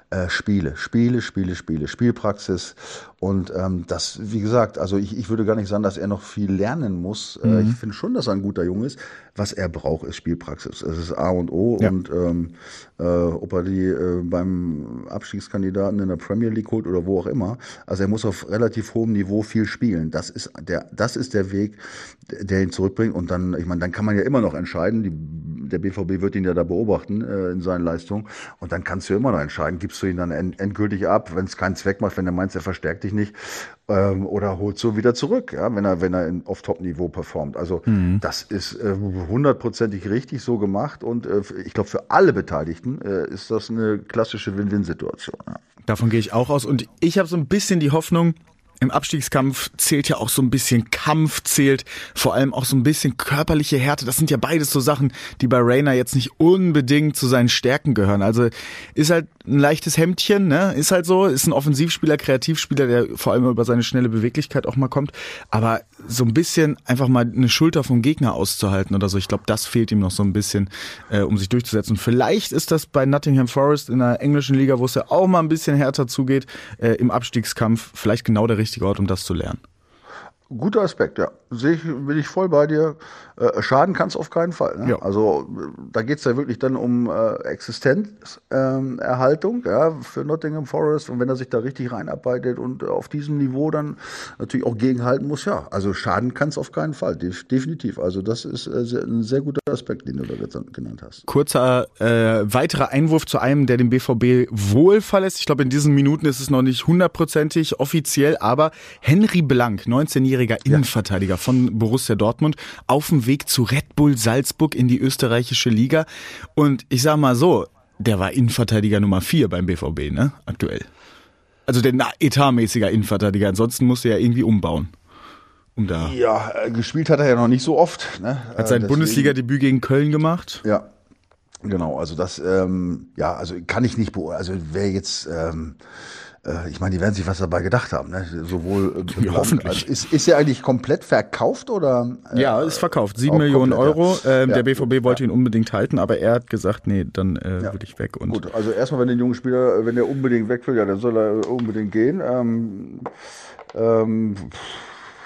äh, Spiele, Spiele, Spiele, Spiele, Spielpraxis. Und ähm, das, wie gesagt, also ich, ich würde gar nicht sagen, dass er noch viel lernen muss. Äh, ich finde schon, dass er ein guter Junge ist. Was er braucht, ist Spielpraxis. Es ist A und O. Ja. Und ähm, äh, ob er die äh, beim Abstiegskandidaten in der Premier League holt oder wo auch immer. Also er muss auf relativ hohem Niveau viel spielen. Das ist der, das ist der Weg, der ihn zurückbringt. Und dann, ich meine, dann kann man ja immer noch entscheiden. Die, der BVB wird ihn ja da beobachten äh, in seinen Leistungen. Und dann kannst du immer noch entscheiden, gibst du ihn dann end, endgültig ab, wenn es keinen Zweck macht, wenn er meint, er verstärkt dich nicht, ähm, oder holst du wieder zurück, ja, wenn er, wenn er in, auf Top-Niveau performt. Also das ist äh, hundertprozentig richtig so gemacht und äh, ich glaube, für alle Beteiligten äh, ist das eine klassische Win-Win-Situation. Ja. Davon gehe ich auch aus. Und ich habe so ein bisschen die Hoffnung, im Abstiegskampf zählt ja auch so ein bisschen Kampf, zählt vor allem auch so ein bisschen körperliche Härte. Das sind ja beides so Sachen, die bei Rainer jetzt nicht unbedingt zu seinen Stärken gehören. Also ist halt ein leichtes Hemdchen, ne? Ist halt so, ist ein Offensivspieler, Kreativspieler, der vor allem über seine schnelle Beweglichkeit auch mal kommt. Aber so ein bisschen einfach mal eine Schulter vom Gegner auszuhalten oder so, ich glaube, das fehlt ihm noch so ein bisschen, äh, um sich durchzusetzen. Und vielleicht ist das bei Nottingham Forest in der englischen Liga, wo es ja auch mal ein bisschen härter zugeht, äh, im Abstiegskampf, vielleicht genau der richtige Ort, um das zu lernen. Guter Aspekt, ja. Sehe ich, bin ich voll bei dir. Äh, schaden kann es auf keinen Fall. Ne? Ja. Also da geht es ja wirklich dann um äh, Existenzerhaltung ähm, ja, für Nottingham Forest. Und wenn er sich da richtig reinarbeitet und äh, auf diesem Niveau dann natürlich auch gegenhalten muss, ja. Also schaden kann es auf keinen Fall, def definitiv. Also das ist äh, sehr, ein sehr guter Aspekt, den du da jetzt genannt hast. Kurzer äh, weiterer Einwurf zu einem, der dem BVB wohl verlässt. Ich glaube, in diesen Minuten ist es noch nicht hundertprozentig offiziell, aber Henry Blank, 19-jähriger Innenverteidiger von Borussia Dortmund, auf dem Weg zu Red Bull Salzburg in die österreichische Liga. Und ich sag mal so, der war Innenverteidiger Nummer 4 beim BVB, ne? Aktuell. Also der etatmäßiger Innenverteidiger. Ansonsten musste er irgendwie umbauen. Um da. Ja, äh, gespielt hat er ja noch nicht so oft. Ne? Hat sein Äh, Bundesliga-Debüt gegen Köln gemacht. Ja, genau. Also das, ähm, ja, also kann ich nicht beurteilen. Also wer jetzt, ähm, äh, ich meine, die werden sich was dabei gedacht haben. Ne? Sowohl äh, Blank hoffentlich. als- ist, ist er eigentlich komplett verkauft oder? Äh, Ja, ist verkauft. Sieben Millionen komplett, Euro. ja. Ähm, Ja. Der BVB wollte ihn unbedingt halten, aber er hat gesagt, nee, dann äh, will ich weg. Und Gut, also erstmal, wenn der junge Spieler, wenn der unbedingt weg will, ja, dann soll er unbedingt gehen. Ähm, ähm,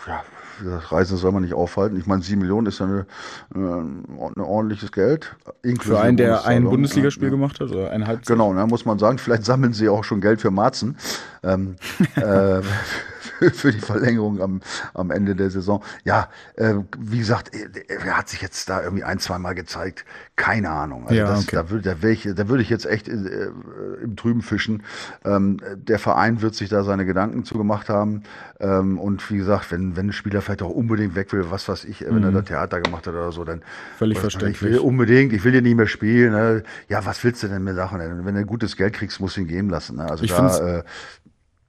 ja, Reisen soll man nicht aufhalten. Ich meine, sieben Millionen ist ja eine, äh, ein ordentliches Geld. für einen, der ein Bundesligaspiel ja. gemacht hat, oder ein Halbzeit. Genau, ne, muss man sagen. Vielleicht sammeln sie auch schon Geld für Marzen. Ähm, äh, für, für die Verlängerung am, am Ende der Saison. Ja, äh, wie gesagt, er, er hat sich jetzt da irgendwie ein, zwei Mal gezeigt. Keine Ahnung. Also Ja, das, okay. da, würde, da, ich, da würde ich jetzt echt äh, im Trüben fischen. Ähm, der Verein wird sich da seine Gedanken zu gemacht haben. Ähm, und wie gesagt, wenn, wenn ein Spieler vielleicht auch unbedingt weg will, was weiß ich, wenn er da Theater gemacht hat oder so, dann Mhm. Völlig verständlich. Ich will unbedingt, ich will hier nicht mehr spielen. Ne? Ja, was willst du denn mir sagen? Wenn du gutes Geld kriegst, musst du ihn gehen lassen. Ne? Also Ich da, äh,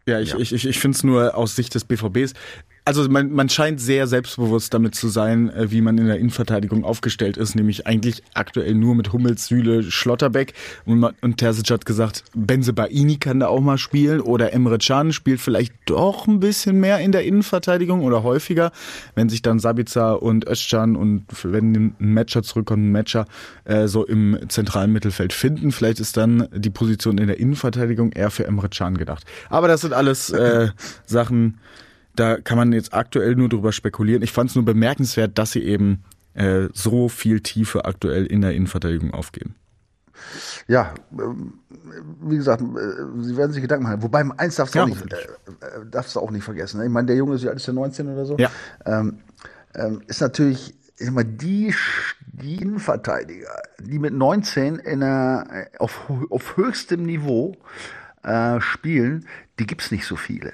Ja, ich, Ja. ich, ich, ich finde es nur aus Sicht des BVBs. Also man, man scheint sehr selbstbewusst damit zu sein, äh, wie man in der Innenverteidigung aufgestellt ist, nämlich eigentlich aktuell nur mit Hummels, Süle, Schlotterbeck. Und, und Terzic hat gesagt, Benze Baini kann da auch mal spielen oder Emre Can spielt vielleicht doch ein bisschen mehr in der Innenverteidigung oder häufiger, wenn sich dann Sabitzer und Özcan und wenn ein Matcher zurückkommt, ein Matcher äh, so im zentralen Mittelfeld finden. Vielleicht ist dann die Position in der Innenverteidigung eher für Emre Can gedacht. Aber das sind alles äh, Sachen, da kann man jetzt aktuell nur drüber spekulieren. Ich fand es nur bemerkenswert, dass sie eben äh, so viel Tiefe aktuell in der Innenverteidigung aufgeben. ja, ähm, wie gesagt, äh, sie werden sich Gedanken machen. Wobei eins darfst du Ja, auch, nicht, äh, äh, darfst du auch nicht vergessen. ne? Ich meine, der Junge ist ja alles ja 19 oder so. Ja. Ähm, ähm, ist natürlich immer die, Sch- die Innenverteidiger, die mit 19 in einer, auf, auf höchstem Niveau äh, spielen, die gibt's nicht so viele.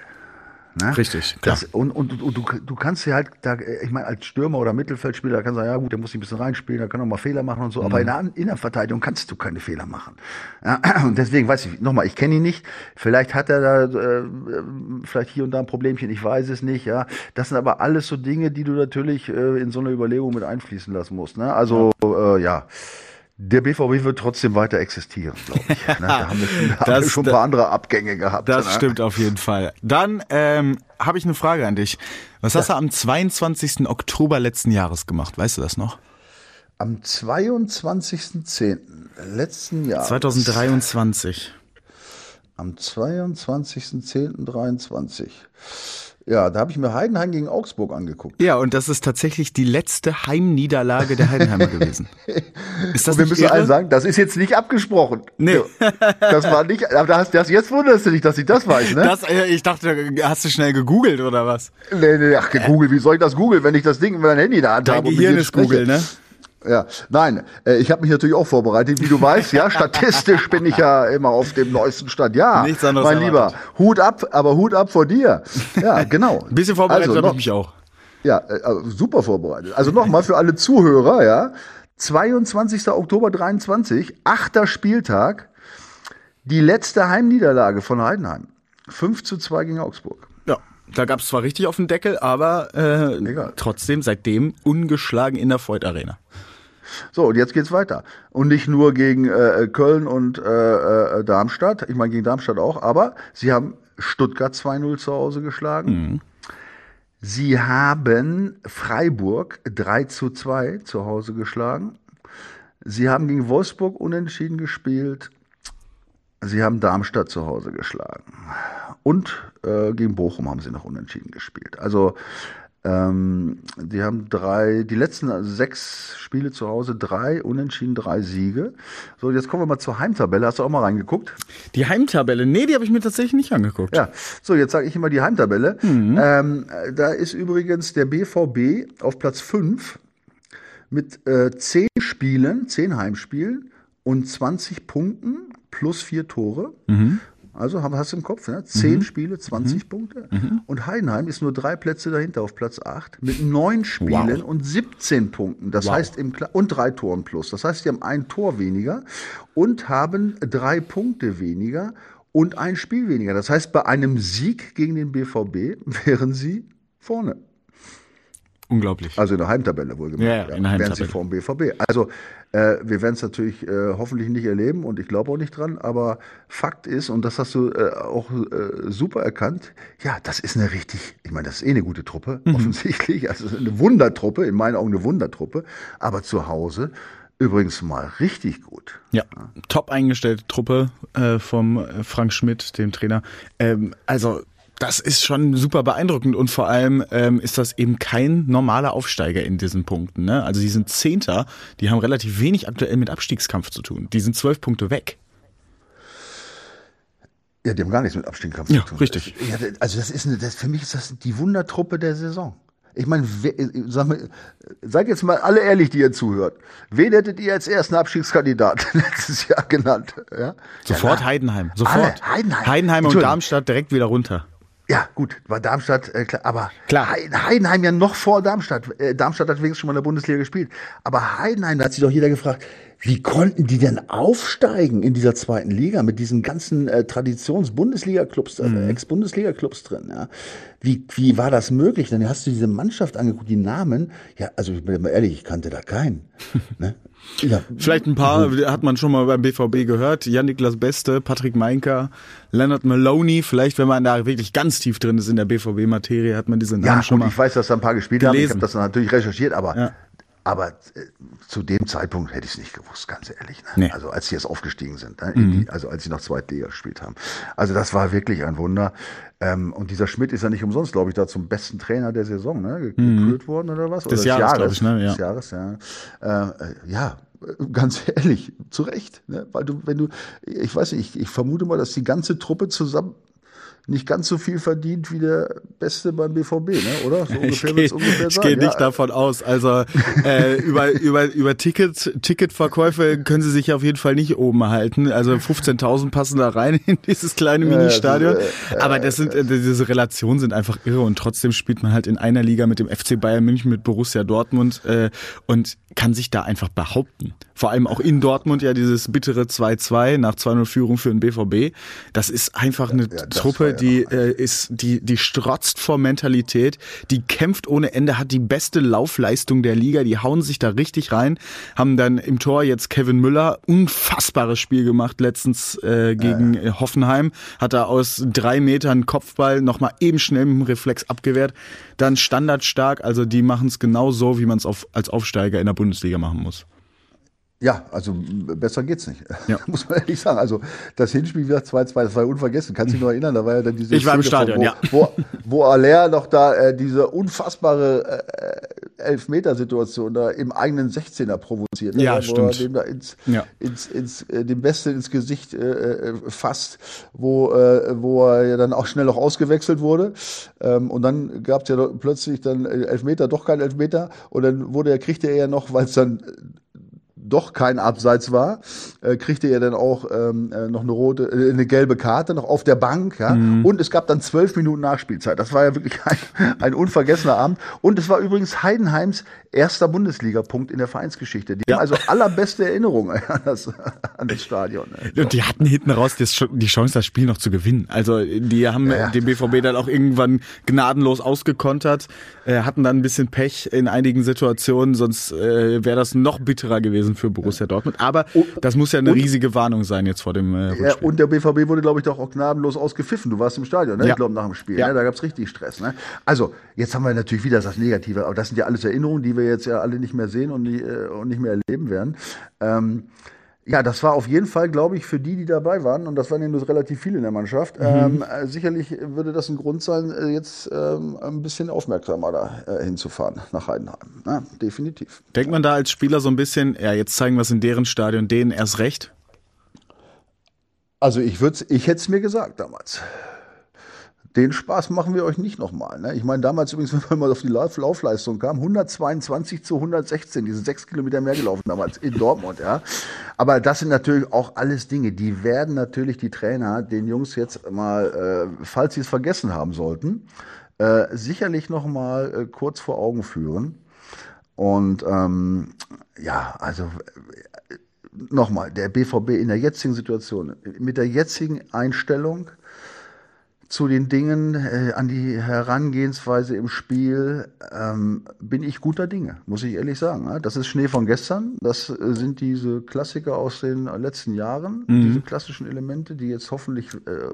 Ne? Richtig, klar. Das, und und, und du, du kannst ja halt, da, ich meine, als Stürmer oder Mittelfeldspieler, da kannst du sagen, ja gut, der muss sich ein bisschen reinspielen, der kann auch mal Fehler machen und so, Mhm. aber in der Innenverteidigung kannst du keine Fehler machen. Ja, und deswegen weiß ich, nochmal, ich kenne ihn nicht, vielleicht hat er da äh, vielleicht hier und da ein Problemchen, ich weiß es nicht, ja. Das sind aber alles so Dinge, die du natürlich äh, in so eine Überlegung mit einfließen lassen musst. Ne? Also. Äh, ja. Der BVB wird trotzdem weiter existieren, glaube ich. Ne? Da haben wir schon, haben wir schon ein paar andere Abgänge gehabt. Das ne? stimmt auf jeden Fall. Dann ähm, habe ich eine Frage an dich. Was hast du am 22. Oktober letzten Jahres gemacht? Weißt du das noch? Am 22.10. letzten Jahr. 2023. Am 22.10.23. Ja, da habe ich mir Heidenheim gegen Augsburg angeguckt. Ja, und das ist tatsächlich die letzte Heimniederlage der Heidenheimer gewesen. Ist das Und wir müssen irre? allen sagen, das ist jetzt nicht abgesprochen. Nee. Das war nicht, aber das, das, jetzt wunderst du dich, dass ich das weiß, ne? Das, äh, ich dachte, hast du schnell gegoogelt oder was? nee, nee, ach, Google, wie soll ich das googeln, wenn ich das Ding mit meinem Handy in der Hand Dein habe? mit Gehirn ist? Google, ne? Ja, nein, äh, ich habe mich natürlich auch vorbereitet, wie du weißt, ja, statistisch bin ich ja immer auf dem neuesten Stand. Ja, Nichts anderes mein Lieber, erwartet. Hut ab, aber Hut ab vor dir. Ja, genau. Ein bisschen vorbereitet Also habe ich mich auch. Ja, äh, äh, super vorbereitet. Also nochmal für alle Zuhörer, ja. 22. Oktober 23, achter Spieltag, die letzte Heimniederlage von Heidenheim. 5 zu 2 gegen Augsburg. Ja, da gab es zwar richtig auf den Deckel, aber äh, Egal. trotzdem seitdem ungeschlagen in der Voigt Arena. So, und jetzt geht's weiter. Und nicht nur gegen äh, Köln und äh, äh, Darmstadt, ich meine gegen Darmstadt auch, aber sie haben Stuttgart 2-0 zu Hause geschlagen. Sie haben Freiburg 3 zu 2 zu Hause geschlagen. Sie haben gegen Wolfsburg unentschieden gespielt. Sie haben Darmstadt zu Hause geschlagen. Und äh, gegen Bochum haben sie noch unentschieden gespielt. Also ähm, die haben drei, die letzten sechs Spiele zu Hause, drei Unentschieden, drei Siege. So, jetzt kommen wir mal zur Heimtabelle. Hast du auch mal reingeguckt? Die Heimtabelle, nee, die habe ich mir tatsächlich nicht angeguckt. Ja, so, jetzt sage ich immer die Heimtabelle. Ähm, äh, da ist übrigens der BVB auf Platz 5 mit äh, 10 Spielen, 10 Heimspielen und 20 Punkten plus 4 Tore. Also haben- hast du im Kopf, ne? 10 Spiele, 20 Punkte. Und Heidenheim ist nur drei Plätze dahinter auf Platz 8 mit 9 Spielen Wow. und 17 Punkten. Das heißt im Kla und drei Toren plus. Das heißt, die haben ein Tor weniger und haben drei Punkte weniger und ein Spiel weniger. Das heißt, bei einem Sieg gegen den BVB wären sie vorne. Unglaublich. Also in der Heimtabelle wohlgemerkt. Ja, in der Wären sie Heimtabelle. vor dem BVB. Also äh, wir werden es natürlich äh, hoffentlich nicht erleben und ich glaube auch nicht dran, aber Fakt ist, und das hast du äh, auch äh, super erkannt, ja, das ist eine richtig, ich meine, das ist eh eine gute Truppe, Mhm. offensichtlich. Also eine Wundertruppe, in meinen Augen eine Wundertruppe, aber zu Hause übrigens mal richtig gut. Ja, top eingestellte Truppe äh, vom äh, Frank Schmidt, dem Trainer. Ähm, also das ist schon super beeindruckend und vor allem ähm, ist das eben kein normaler Aufsteiger in diesen Punkten. Ne? Also die sind Zehnter, die haben relativ wenig aktuell mit Abstiegskampf zu tun. Die sind zwölf Punkte weg. Ja, die haben gar nichts mit Abstiegskampf Ja, zu tun. richtig. Ja, also das ist eine, das, für mich ist das die Wundertruppe der Saison. Ich meine, wer- sag mal, seid jetzt mal alle ehrlich, die ihr zuhört. Wen hättet ihr als ersten Abstiegskandidat letztes Jahr genannt? Ja, Sofort ja, Heidenheim. Sofort. Alle, Heidenheim. Heidenheim und. Darmstadt direkt wieder runter. Ja, gut, war Darmstadt, äh, klar, aber Klar. Heiden- Heidenheim ja noch vor Darmstadt. Äh, Darmstadt hat wenigstens schon mal in der Bundesliga gespielt. Aber Heidenheim, da hat sich doch jeder gefragt, wie konnten die denn aufsteigen in dieser zweiten Liga mit diesen ganzen äh, Traditions-Bundesliga-Clubs, äh, Mhm. Ex-Bundesliga-Clubs drin? Ja? Wie, wie war das möglich? Dann hast du diese Mannschaft angeguckt, die Namen. Ja, also ich bin mal ehrlich, ich kannte da keinen. ne? ja, Vielleicht ein paar hat man schon mal beim BVB gehört. Jan-Niklas Beste, Patrick Meinker, Leonard Maloney. Vielleicht, wenn man da wirklich ganz tief drin ist in der BVB-Materie, hat man diese Namen Ja, schon mal. ich weiß, dass da ein paar gespielt haben. Ich gelesen. habe das natürlich recherchiert, aber, Ja. Aber äh, zu dem Zeitpunkt hätte ich es nicht gewusst, ganz ehrlich. Ne? Nee. Mhm. Also als sie jetzt aufgestiegen sind, ne? in die, also als sie noch Zweitliga gespielt haben. Also das war wirklich ein Wunder. Ähm, und dieser Schmidt ist ja nicht umsonst, glaube ich, da zum besten Trainer der Saison ne? ge- gekürt worden oder was? Mhm. Des oder Jahres, glaub ich, ne? Ja. Des Jahres, ja. Äh, äh, ja, ganz ehrlich, zu Recht. Ne? Weil du, wenn du, ich weiß nicht, ich, ich vermute mal, dass die ganze Truppe zusammen nicht ganz so viel verdient wie der Beste beim BVB, ne? oder? So ungefähr ich gehe geh nicht ja. davon aus. Also äh, über, über, über Ticket, Ticketverkäufe können sie sich auf jeden Fall nicht oben halten. Also 15.000 passen da rein in dieses kleine Ministadion. Ja, Aber das sind, äh, diese Relationen sind einfach irre und trotzdem spielt man halt in einer Liga mit dem FC Bayern München, mit Borussia Dortmund äh, und kann sich da einfach behaupten. Vor allem auch in Dortmund ja dieses bittere 2-2 nach 2-0 Führung für den BVB. Das ist einfach eine ja, Truppe, ja die äh, ist, die, die strotzt vor Mentalität, die kämpft ohne Ende, hat die beste Laufleistung der Liga, die hauen sich da richtig rein, haben dann im Tor jetzt Kevin Müller unfassbares Spiel gemacht letztens äh, gegen ja, Hoffenheim, hat da aus drei Metern Kopfball nochmal eben schnell mit dem Reflex abgewehrt, dann standardstark, also die machen es genau so, wie man es auf, als Aufsteiger in der Bundesliga machen muss. Ja, also besser geht's nicht. Ja. Muss man ehrlich sagen. Also das Hinspiel wieder 2-2, das war ja unvergessen. Kannst du dich noch erinnern? Da war ja dann diese Ich war im Stadion, wo, ja. Wo, wo Aller noch da äh, diese unfassbare äh, Elfmetersituation da im eigenen 16er provoziert. Ja, ne? stimmt. dem da ins, ja. ins, ins, äh, dem Beste ins Gesicht äh, äh, fasst, wo, äh, wo er ja dann auch schnell noch ausgewechselt wurde. Ähm, und dann gab's ja plötzlich dann äh, Elfmeter, doch kein Elfmeter. Und dann wurde er, kriegte er ja noch, weil es dann doch kein Abseits war, äh, kriegte er dann auch ähm, äh, noch eine rote, äh, eine gelbe Karte noch auf der Bank, ja. Mhm. Und es gab dann zwölf Minuten Nachspielzeit. Das war ja wirklich ein, ein unvergessener Abend. Und es war übrigens Heidenheims erster Bundesliga-Punkt in der Vereinsgeschichte. Die ja. haben also allerbeste Erinnerungen an das, an das Stadion. Ne? Und die hatten hinten raus die Chance, das Spiel noch zu gewinnen. Also die haben ja, ja. den BVB dann auch irgendwann gnadenlos ausgekontert, äh, hatten dann ein bisschen Pech in einigen Situationen, sonst äh, wäre das noch bitterer gewesen für Borussia Dortmund. Aber das muss ja eine und, riesige Warnung sein jetzt vor dem äh, ja, Und der BVB wurde, glaube ich, doch auch gnadenlos ausgepfiffen. Du warst im Stadion, ne? Ja. ich glaube, nach dem Spiel. Ja. Ne? Da gab es richtig Stress. Ne? Also, jetzt haben wir natürlich wieder das Negative, aber das sind ja alles Erinnerungen, die wir jetzt ja alle nicht mehr sehen und, äh, und nicht mehr erleben werden. Ähm, ja, das war auf jeden Fall, glaube ich, für die, die dabei waren, und das waren ja nur relativ viele in der Mannschaft, mhm. ähm, äh, sicherlich würde das ein Grund sein, äh, jetzt ähm, ein bisschen aufmerksamer da äh, hinzufahren nach Heidenheim. Ja, definitiv. Denkt man da als Spieler so ein bisschen, ja, jetzt zeigen wir es in deren Stadion, denen erst recht? Also ich würde ich hätte es mir gesagt damals den Spaß machen wir euch nicht nochmal. Ne? Ich meine, damals übrigens, wenn wir mal auf die Lauf Laufleistung kamen, 122 zu 116, diese sechs Kilometer mehr gelaufen damals in Dortmund. Ja. Aber das sind natürlich auch alles Dinge, die werden natürlich die Trainer den Jungs jetzt mal, äh, falls sie es vergessen haben sollten, äh, sicherlich nochmal äh, kurz vor Augen führen. Und ähm, ja, also äh, nochmal, der BVB in der jetzigen Situation, mit der jetzigen Einstellung, zu den Dingen, äh, an die Herangehensweise im Spiel, ähm, bin ich guter Dinge, muss ich ehrlich sagen. Ja? Das ist Schnee von gestern. Das äh, sind diese Klassiker aus den letzten Jahren, mhm. diese klassischen Elemente, die jetzt hoffentlich äh,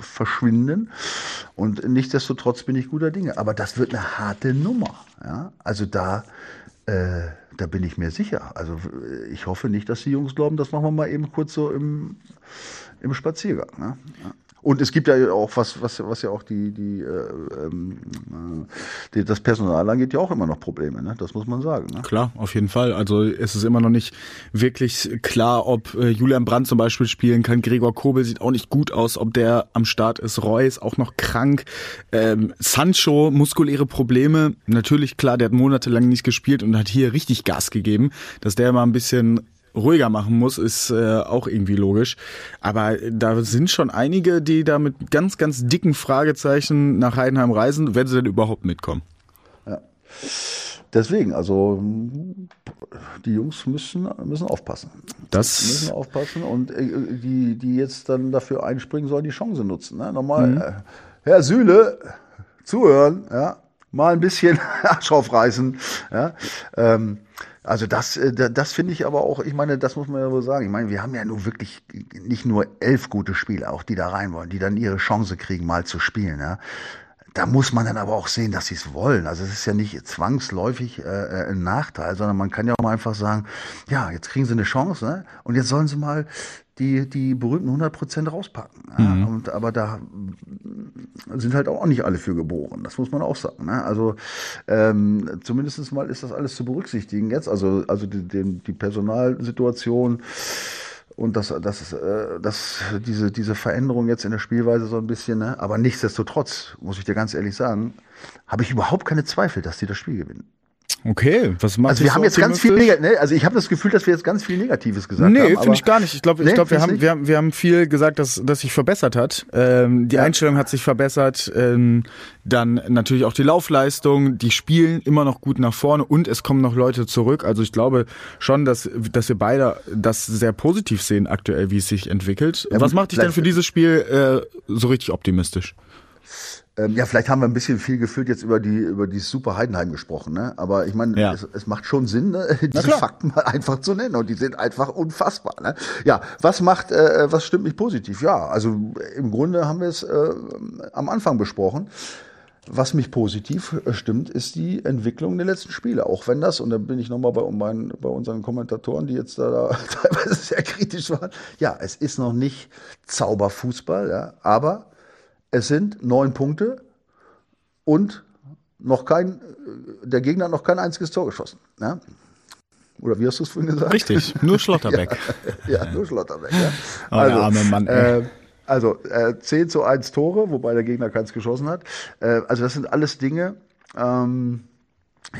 verschwinden. Und nichtsdestotrotz bin ich guter Dinge. Aber das wird eine harte Nummer. Ja? Also da, äh, da bin ich mir sicher. Also äh, ich hoffe nicht, dass die Jungs glauben, das machen wir mal eben kurz so im, im Spaziergang. Ne? Ja. Und es gibt ja auch was, was, was ja auch die, die, äh, ähm, äh, das Personal angeht, ja auch immer noch Probleme, ne? Das muss man sagen. Ne? Klar, auf jeden Fall. Also es ist immer noch nicht wirklich klar, ob äh, Julian Brandt zum Beispiel spielen kann. Gregor Kobel sieht auch nicht gut aus, ob der am Start ist. Roy ist auch noch krank. Ähm, Sancho, muskuläre Probleme. Natürlich, klar, der hat monatelang nicht gespielt und hat hier richtig Gas gegeben, dass der mal ein bisschen ruhiger machen muss, ist äh, auch irgendwie logisch. Aber da sind schon einige, die da mit ganz, ganz dicken Fragezeichen nach Heidenheim reisen, wenn sie denn überhaupt mitkommen. Ja. Deswegen, also die Jungs müssen, müssen aufpassen. Das müssen aufpassen und äh, die, die jetzt dann dafür einspringen, sollen die Chance nutzen. Ne? Nochmal, mhm. äh, Herr Sühle, zuhören, ja, mal ein bisschen Arsch aufreißen. Ja? Ähm, also das, äh, das finde ich aber auch, ich meine, das muss man ja wohl sagen. Ich meine, wir haben ja nur wirklich nicht nur elf gute Spieler, auch die da rein wollen, die dann ihre Chance kriegen, mal zu spielen. Ja. Da muss man dann aber auch sehen, dass sie es wollen. Also es ist ja nicht zwangsläufig äh, ein Nachteil, sondern man kann ja auch mal einfach sagen, ja, jetzt kriegen sie eine Chance ne? und jetzt sollen sie mal die, die berühmten 100 Prozent rauspacken. Ja? Mhm. Und, aber da sind halt auch nicht alle für geboren. Das muss man auch sagen. Ne? Also ähm, zumindest mal ist das alles zu berücksichtigen jetzt. Also, also die, die, die Personalsituation und das, das, äh, das, diese, diese Veränderung jetzt in der Spielweise so ein bisschen, ne? aber nichtsdestotrotz, muss ich dir ganz ehrlich sagen, habe ich überhaupt keine Zweifel, dass die das Spiel gewinnen. Okay, was macht Also wir haben jetzt ganz viel Neg ne? also ich habe das Gefühl, dass wir jetzt ganz viel Negatives gesagt nee, haben. Nee, finde ich gar nicht. Ich glaube, nee, ich glaube, wir haben, wir haben, wir haben viel gesagt, dass, dass sich verbessert hat. Ähm, die ja. Einstellung hat sich verbessert. Ähm, dann natürlich auch die Laufleistung. Die spielen immer noch gut nach vorne und es kommen noch Leute zurück. Also ich glaube schon, dass, dass wir beide das sehr positiv sehen aktuell, wie es sich entwickelt. Ja, was macht dich denn für dieses Spiel äh, so richtig optimistisch? Ähm, ja, vielleicht haben wir ein bisschen viel gefühlt jetzt über die über die Super Heidenheim gesprochen, ne? Aber ich meine, ja. es, es, macht schon Sinn, ne? diese Fakten mal einfach zu nennen und die sind einfach unfassbar. Ne? Ja, was macht, äh, was stimmt mich positiv? Ja, also im Grunde haben wir es äh, am Anfang besprochen. Was mich positiv äh, stimmt, ist die Entwicklung der letzten Spiele. Auch wenn das, und da bin ich nochmal bei, meinen, bei unseren Kommentatoren, die jetzt da, da teilweise sehr kritisch waren. Ja, es ist noch nicht Zauberfußball, ja, aber es sind neun Punkte und noch kein, der Gegner hat noch kein einziges Tor geschossen. Ja? Oder wie hast du es vorhin gesagt? Richtig, nur Schlotterbeck. ja, ja, nur Schlotterbeck. Ja. Oh, also, der arme Mann. Äh, also äh, 10 zu 1 Tore, wobei der Gegner keins geschossen hat. Äh, also das sind alles Dinge, ähm,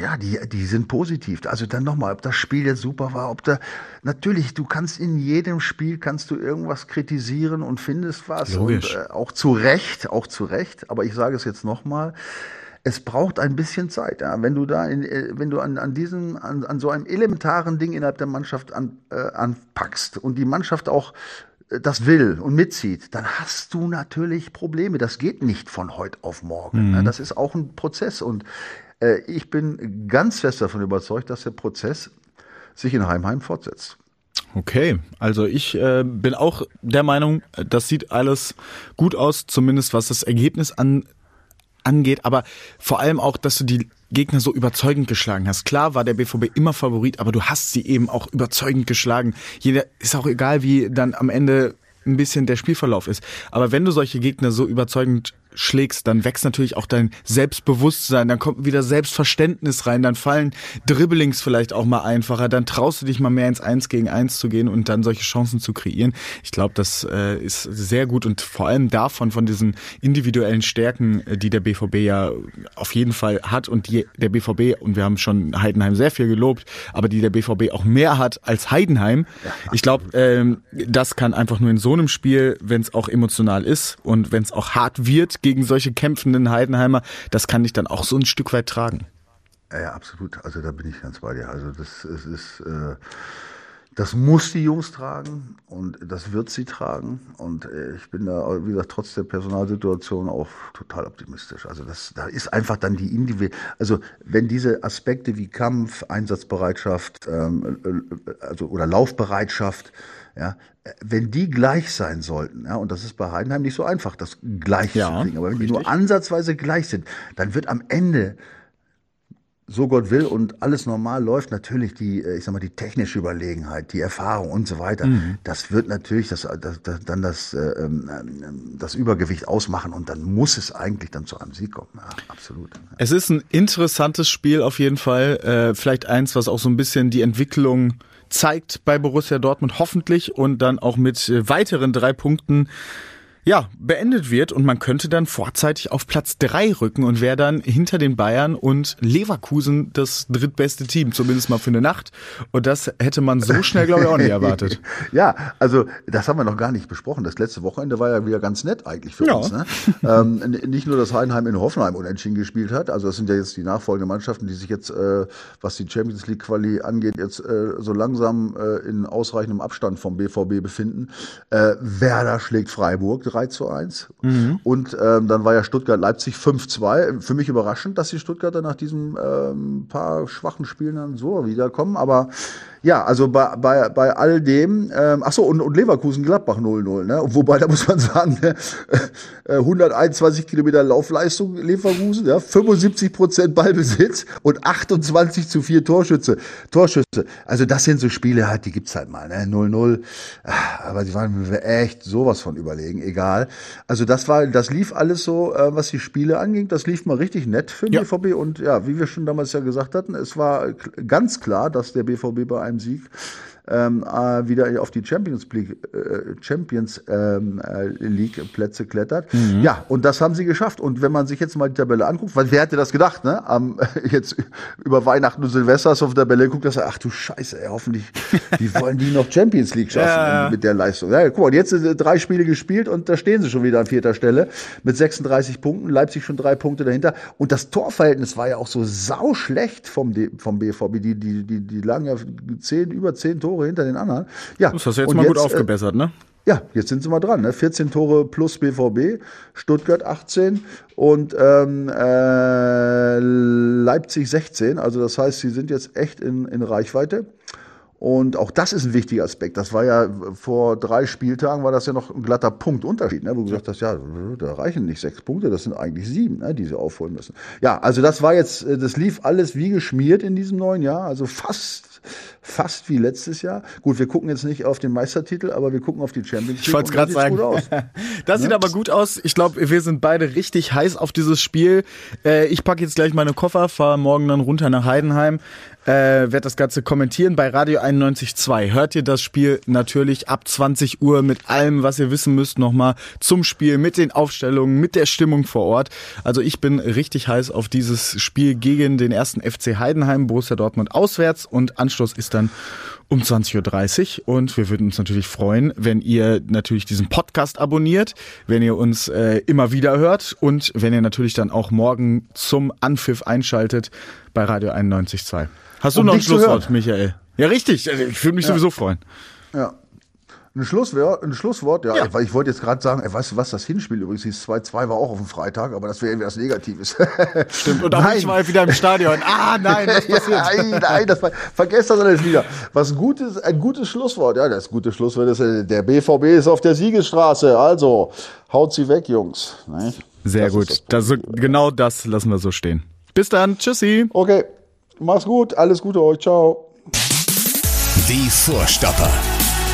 ja, die, die sind positiv. Also dann nochmal, ob das Spiel jetzt super war, ob da, natürlich, du kannst in jedem Spiel, kannst du irgendwas kritisieren und findest was. Logisch. Und, äh, auch zu Recht, auch zu Recht. Aber ich sage es jetzt nochmal, es braucht ein bisschen Zeit. Ja. Wenn du da, in, äh, wenn du an, an diesem, an, an so einem elementaren Ding innerhalb der Mannschaft an, äh, anpackst und die Mannschaft auch äh, das will und mitzieht, dann hast du natürlich Probleme. Das geht nicht von heute auf morgen. Mhm. Das ist auch ein Prozess und ich bin ganz fest davon überzeugt, dass der Prozess sich in Heimheim fortsetzt. Okay, also ich äh, bin auch der Meinung, das sieht alles gut aus, zumindest was das Ergebnis an, angeht, aber vor allem auch, dass du die Gegner so überzeugend geschlagen hast. Klar war der BVB immer Favorit, aber du hast sie eben auch überzeugend geschlagen. Jeder ist auch egal, wie dann am Ende ein bisschen der Spielverlauf ist. Aber wenn du solche Gegner so überzeugend schlägst, dann wächst natürlich auch dein Selbstbewusstsein, dann kommt wieder Selbstverständnis rein, dann fallen Dribblings vielleicht auch mal einfacher, dann traust du dich mal mehr ins Eins gegen Eins zu gehen und dann solche Chancen zu kreieren. Ich glaube, das äh, ist sehr gut und vor allem davon, von diesen individuellen Stärken, äh, die der BVB ja auf jeden Fall hat und die der BVB, und wir haben schon Heidenheim sehr viel gelobt, aber die der BVB auch mehr hat als Heidenheim. Ich glaube, ähm, das kann einfach nur in so einem Spiel, wenn es auch emotional ist und wenn es auch hart wird, gegen solche kämpfenden Heidenheimer, das kann ich dann auch so ein Stück weit tragen. Ja, absolut. Also da bin ich ganz bei dir. Also das, das ist, äh, das muss die Jungs tragen und das wird sie tragen. Und äh, ich bin da, wie gesagt, trotz der Personalsituation auch total optimistisch. Also das, da ist einfach dann die Individuelle, also wenn diese Aspekte wie Kampf, Einsatzbereitschaft, ähm, äh, also oder Laufbereitschaft, ja, wenn die gleich sein sollten, ja, und das ist bei Heidenheim nicht so einfach, das gleich ja, zu kriegen, aber wenn richtig. die nur ansatzweise gleich sind, dann wird am Ende so Gott will und alles normal läuft, natürlich die, äh, ich sag mal, die technische Überlegenheit, die Erfahrung und so weiter, mhm. das wird natürlich das, das, das, dann das, äh, ähm, das Übergewicht ausmachen und dann muss es eigentlich dann zu einem Sieg kommen. Ja, absolut. Es ist ein interessantes Spiel auf jeden Fall. Äh, vielleicht eins, was auch so ein bisschen die Entwicklung zeigt bei Borussia Dortmund hoffentlich und dann auch mit äh, weiteren drei Punkten ja, beendet wird und man könnte dann vorzeitig auf Platz drei rücken und wäre dann hinter den Bayern und Leverkusen das drittbeste Team, zumindest mal für eine Nacht. Und das hätte man so schnell, glaube ich, auch nicht erwartet. ja, also das haben wir noch gar nicht besprochen. Das letzte Wochenende war ja wieder ganz nett eigentlich für ja. uns. Ne? ähm, nicht nur, dass Heidenheim in Hoffenheim unentschieden gespielt hat, also das sind ja jetzt die nachfolgenden Mannschaften, die sich jetzt, äh, was die Champions League Quali angeht, jetzt äh, so langsam äh, in ausreichendem Abstand vom BVB befinden. Äh, Werder schlägt Freiburg 3 zu 1. Mhm. Und ähm, dann war ja Stuttgart-Leipzig 5-2. Für mich überraschend, dass die Stuttgarter nach diesem ähm, paar schwachen Spielen dann so wiederkommen. Aber ja, also bei, bei, bei all dem, ähm, ach so, und, und Leverkusen-Gladbach 0-0, ne? Wobei, da muss man sagen, ne, 121 Kilometer Laufleistung Leverkusen, ja, 75 Prozent Ballbesitz und 28 zu 4 Torschütze, Torschüsse. Also das sind so Spiele halt, die gibt's halt mal, ne? 0-0. Aber die waren echt sowas von überlegen, egal. Also das war, das lief alles so, äh, was die Spiele anging, das lief mal richtig nett für den ja. BVB und ja, wie wir schon damals ja gesagt hatten, es war ganz klar, dass der BVB bei einem Sieg ähm, äh, wieder auf die Champions League, äh, Champions ähm, äh, League Plätze klettert. Mhm. Ja, und das haben sie geschafft. Und wenn man sich jetzt mal die Tabelle anguckt, weil wer hätte das gedacht, ne? Am, jetzt über Weihnachten und Silvester auf der Tabelle guckt, dass er, ach du Scheiße, ey, hoffentlich, wie wollen die noch Champions League schaffen ja. mit der Leistung? Ja, guck mal, jetzt sind drei Spiele gespielt und da stehen sie schon wieder an vierter Stelle mit 36 Punkten, Leipzig schon drei Punkte dahinter. Und das Torverhältnis war ja auch so sau schlecht vom, vom BVB. Die, die, die, die lagen ja zehn, über zehn Tore Tore hinter den anderen. Ja, das hast du jetzt mal jetzt, gut äh, aufgebessert, ne? Ja, jetzt sind sie mal dran. Ne? 14 Tore plus BVB, Stuttgart 18 und ähm, äh, Leipzig 16. Also das heißt, sie sind jetzt echt in, in Reichweite. Und auch das ist ein wichtiger Aspekt. Das war ja vor drei Spieltagen war das ja noch ein glatter Punktunterschied, ne? wo du gesagt hast, ja, da reichen nicht sechs Punkte, das sind eigentlich sieben, ne? die sie aufholen müssen. Ja, also das war jetzt, äh, das lief alles wie geschmiert in diesem neuen Jahr, also fast fast wie letztes Jahr. Gut, wir gucken jetzt nicht auf den Meistertitel, aber wir gucken auf die Champions League. Ich wollte gerade sagen, das sieht ne? aber gut aus. Ich glaube, wir sind beide richtig heiß auf dieses Spiel. Äh, ich packe jetzt gleich meine Koffer, fahre morgen dann runter nach Heidenheim äh, werde das Ganze kommentieren bei Radio 91.2. Hört ihr das Spiel natürlich ab 20 Uhr mit allem, was ihr wissen müsst, nochmal zum Spiel, mit den Aufstellungen, mit der Stimmung vor Ort. Also ich bin richtig heiß auf dieses Spiel gegen den ersten FC Heidenheim, Borussia Dortmund auswärts und Anschluss ist dann um 20.30 Uhr. Und wir würden uns natürlich freuen, wenn ihr natürlich diesen Podcast abonniert, wenn ihr uns äh, immer wieder hört und wenn ihr natürlich dann auch morgen zum Anpfiff einschaltet bei Radio 91.2. Hast du um noch ein Schlusswort, Michael? Ja, richtig. Also, ich würde mich ja. sowieso freuen. Ja. Ein Schlusswort, ein Schlusswort, ja, ja. ich wollte jetzt gerade sagen, ey, weißt du was, das Hinspiel übrigens hieß 2-2 war auch auf dem Freitag, aber das wäre irgendwie was Negatives. Stimmt, und auch ich war wieder im Stadion. Ah, nein, was passiert? ja, nein, nein, das war, vergesst das alles wieder. Was gutes, ein gutes Schlusswort, ja, das gute Schlusswort ist, äh, der BVB ist auf der Siegesstraße, also haut sie weg, Jungs. Nein? Sehr das gut, das, genau das lassen wir so stehen. Bis dann, tschüssi. Okay. Mach's gut, alles Gute euch, ciao. Die Vorstopper.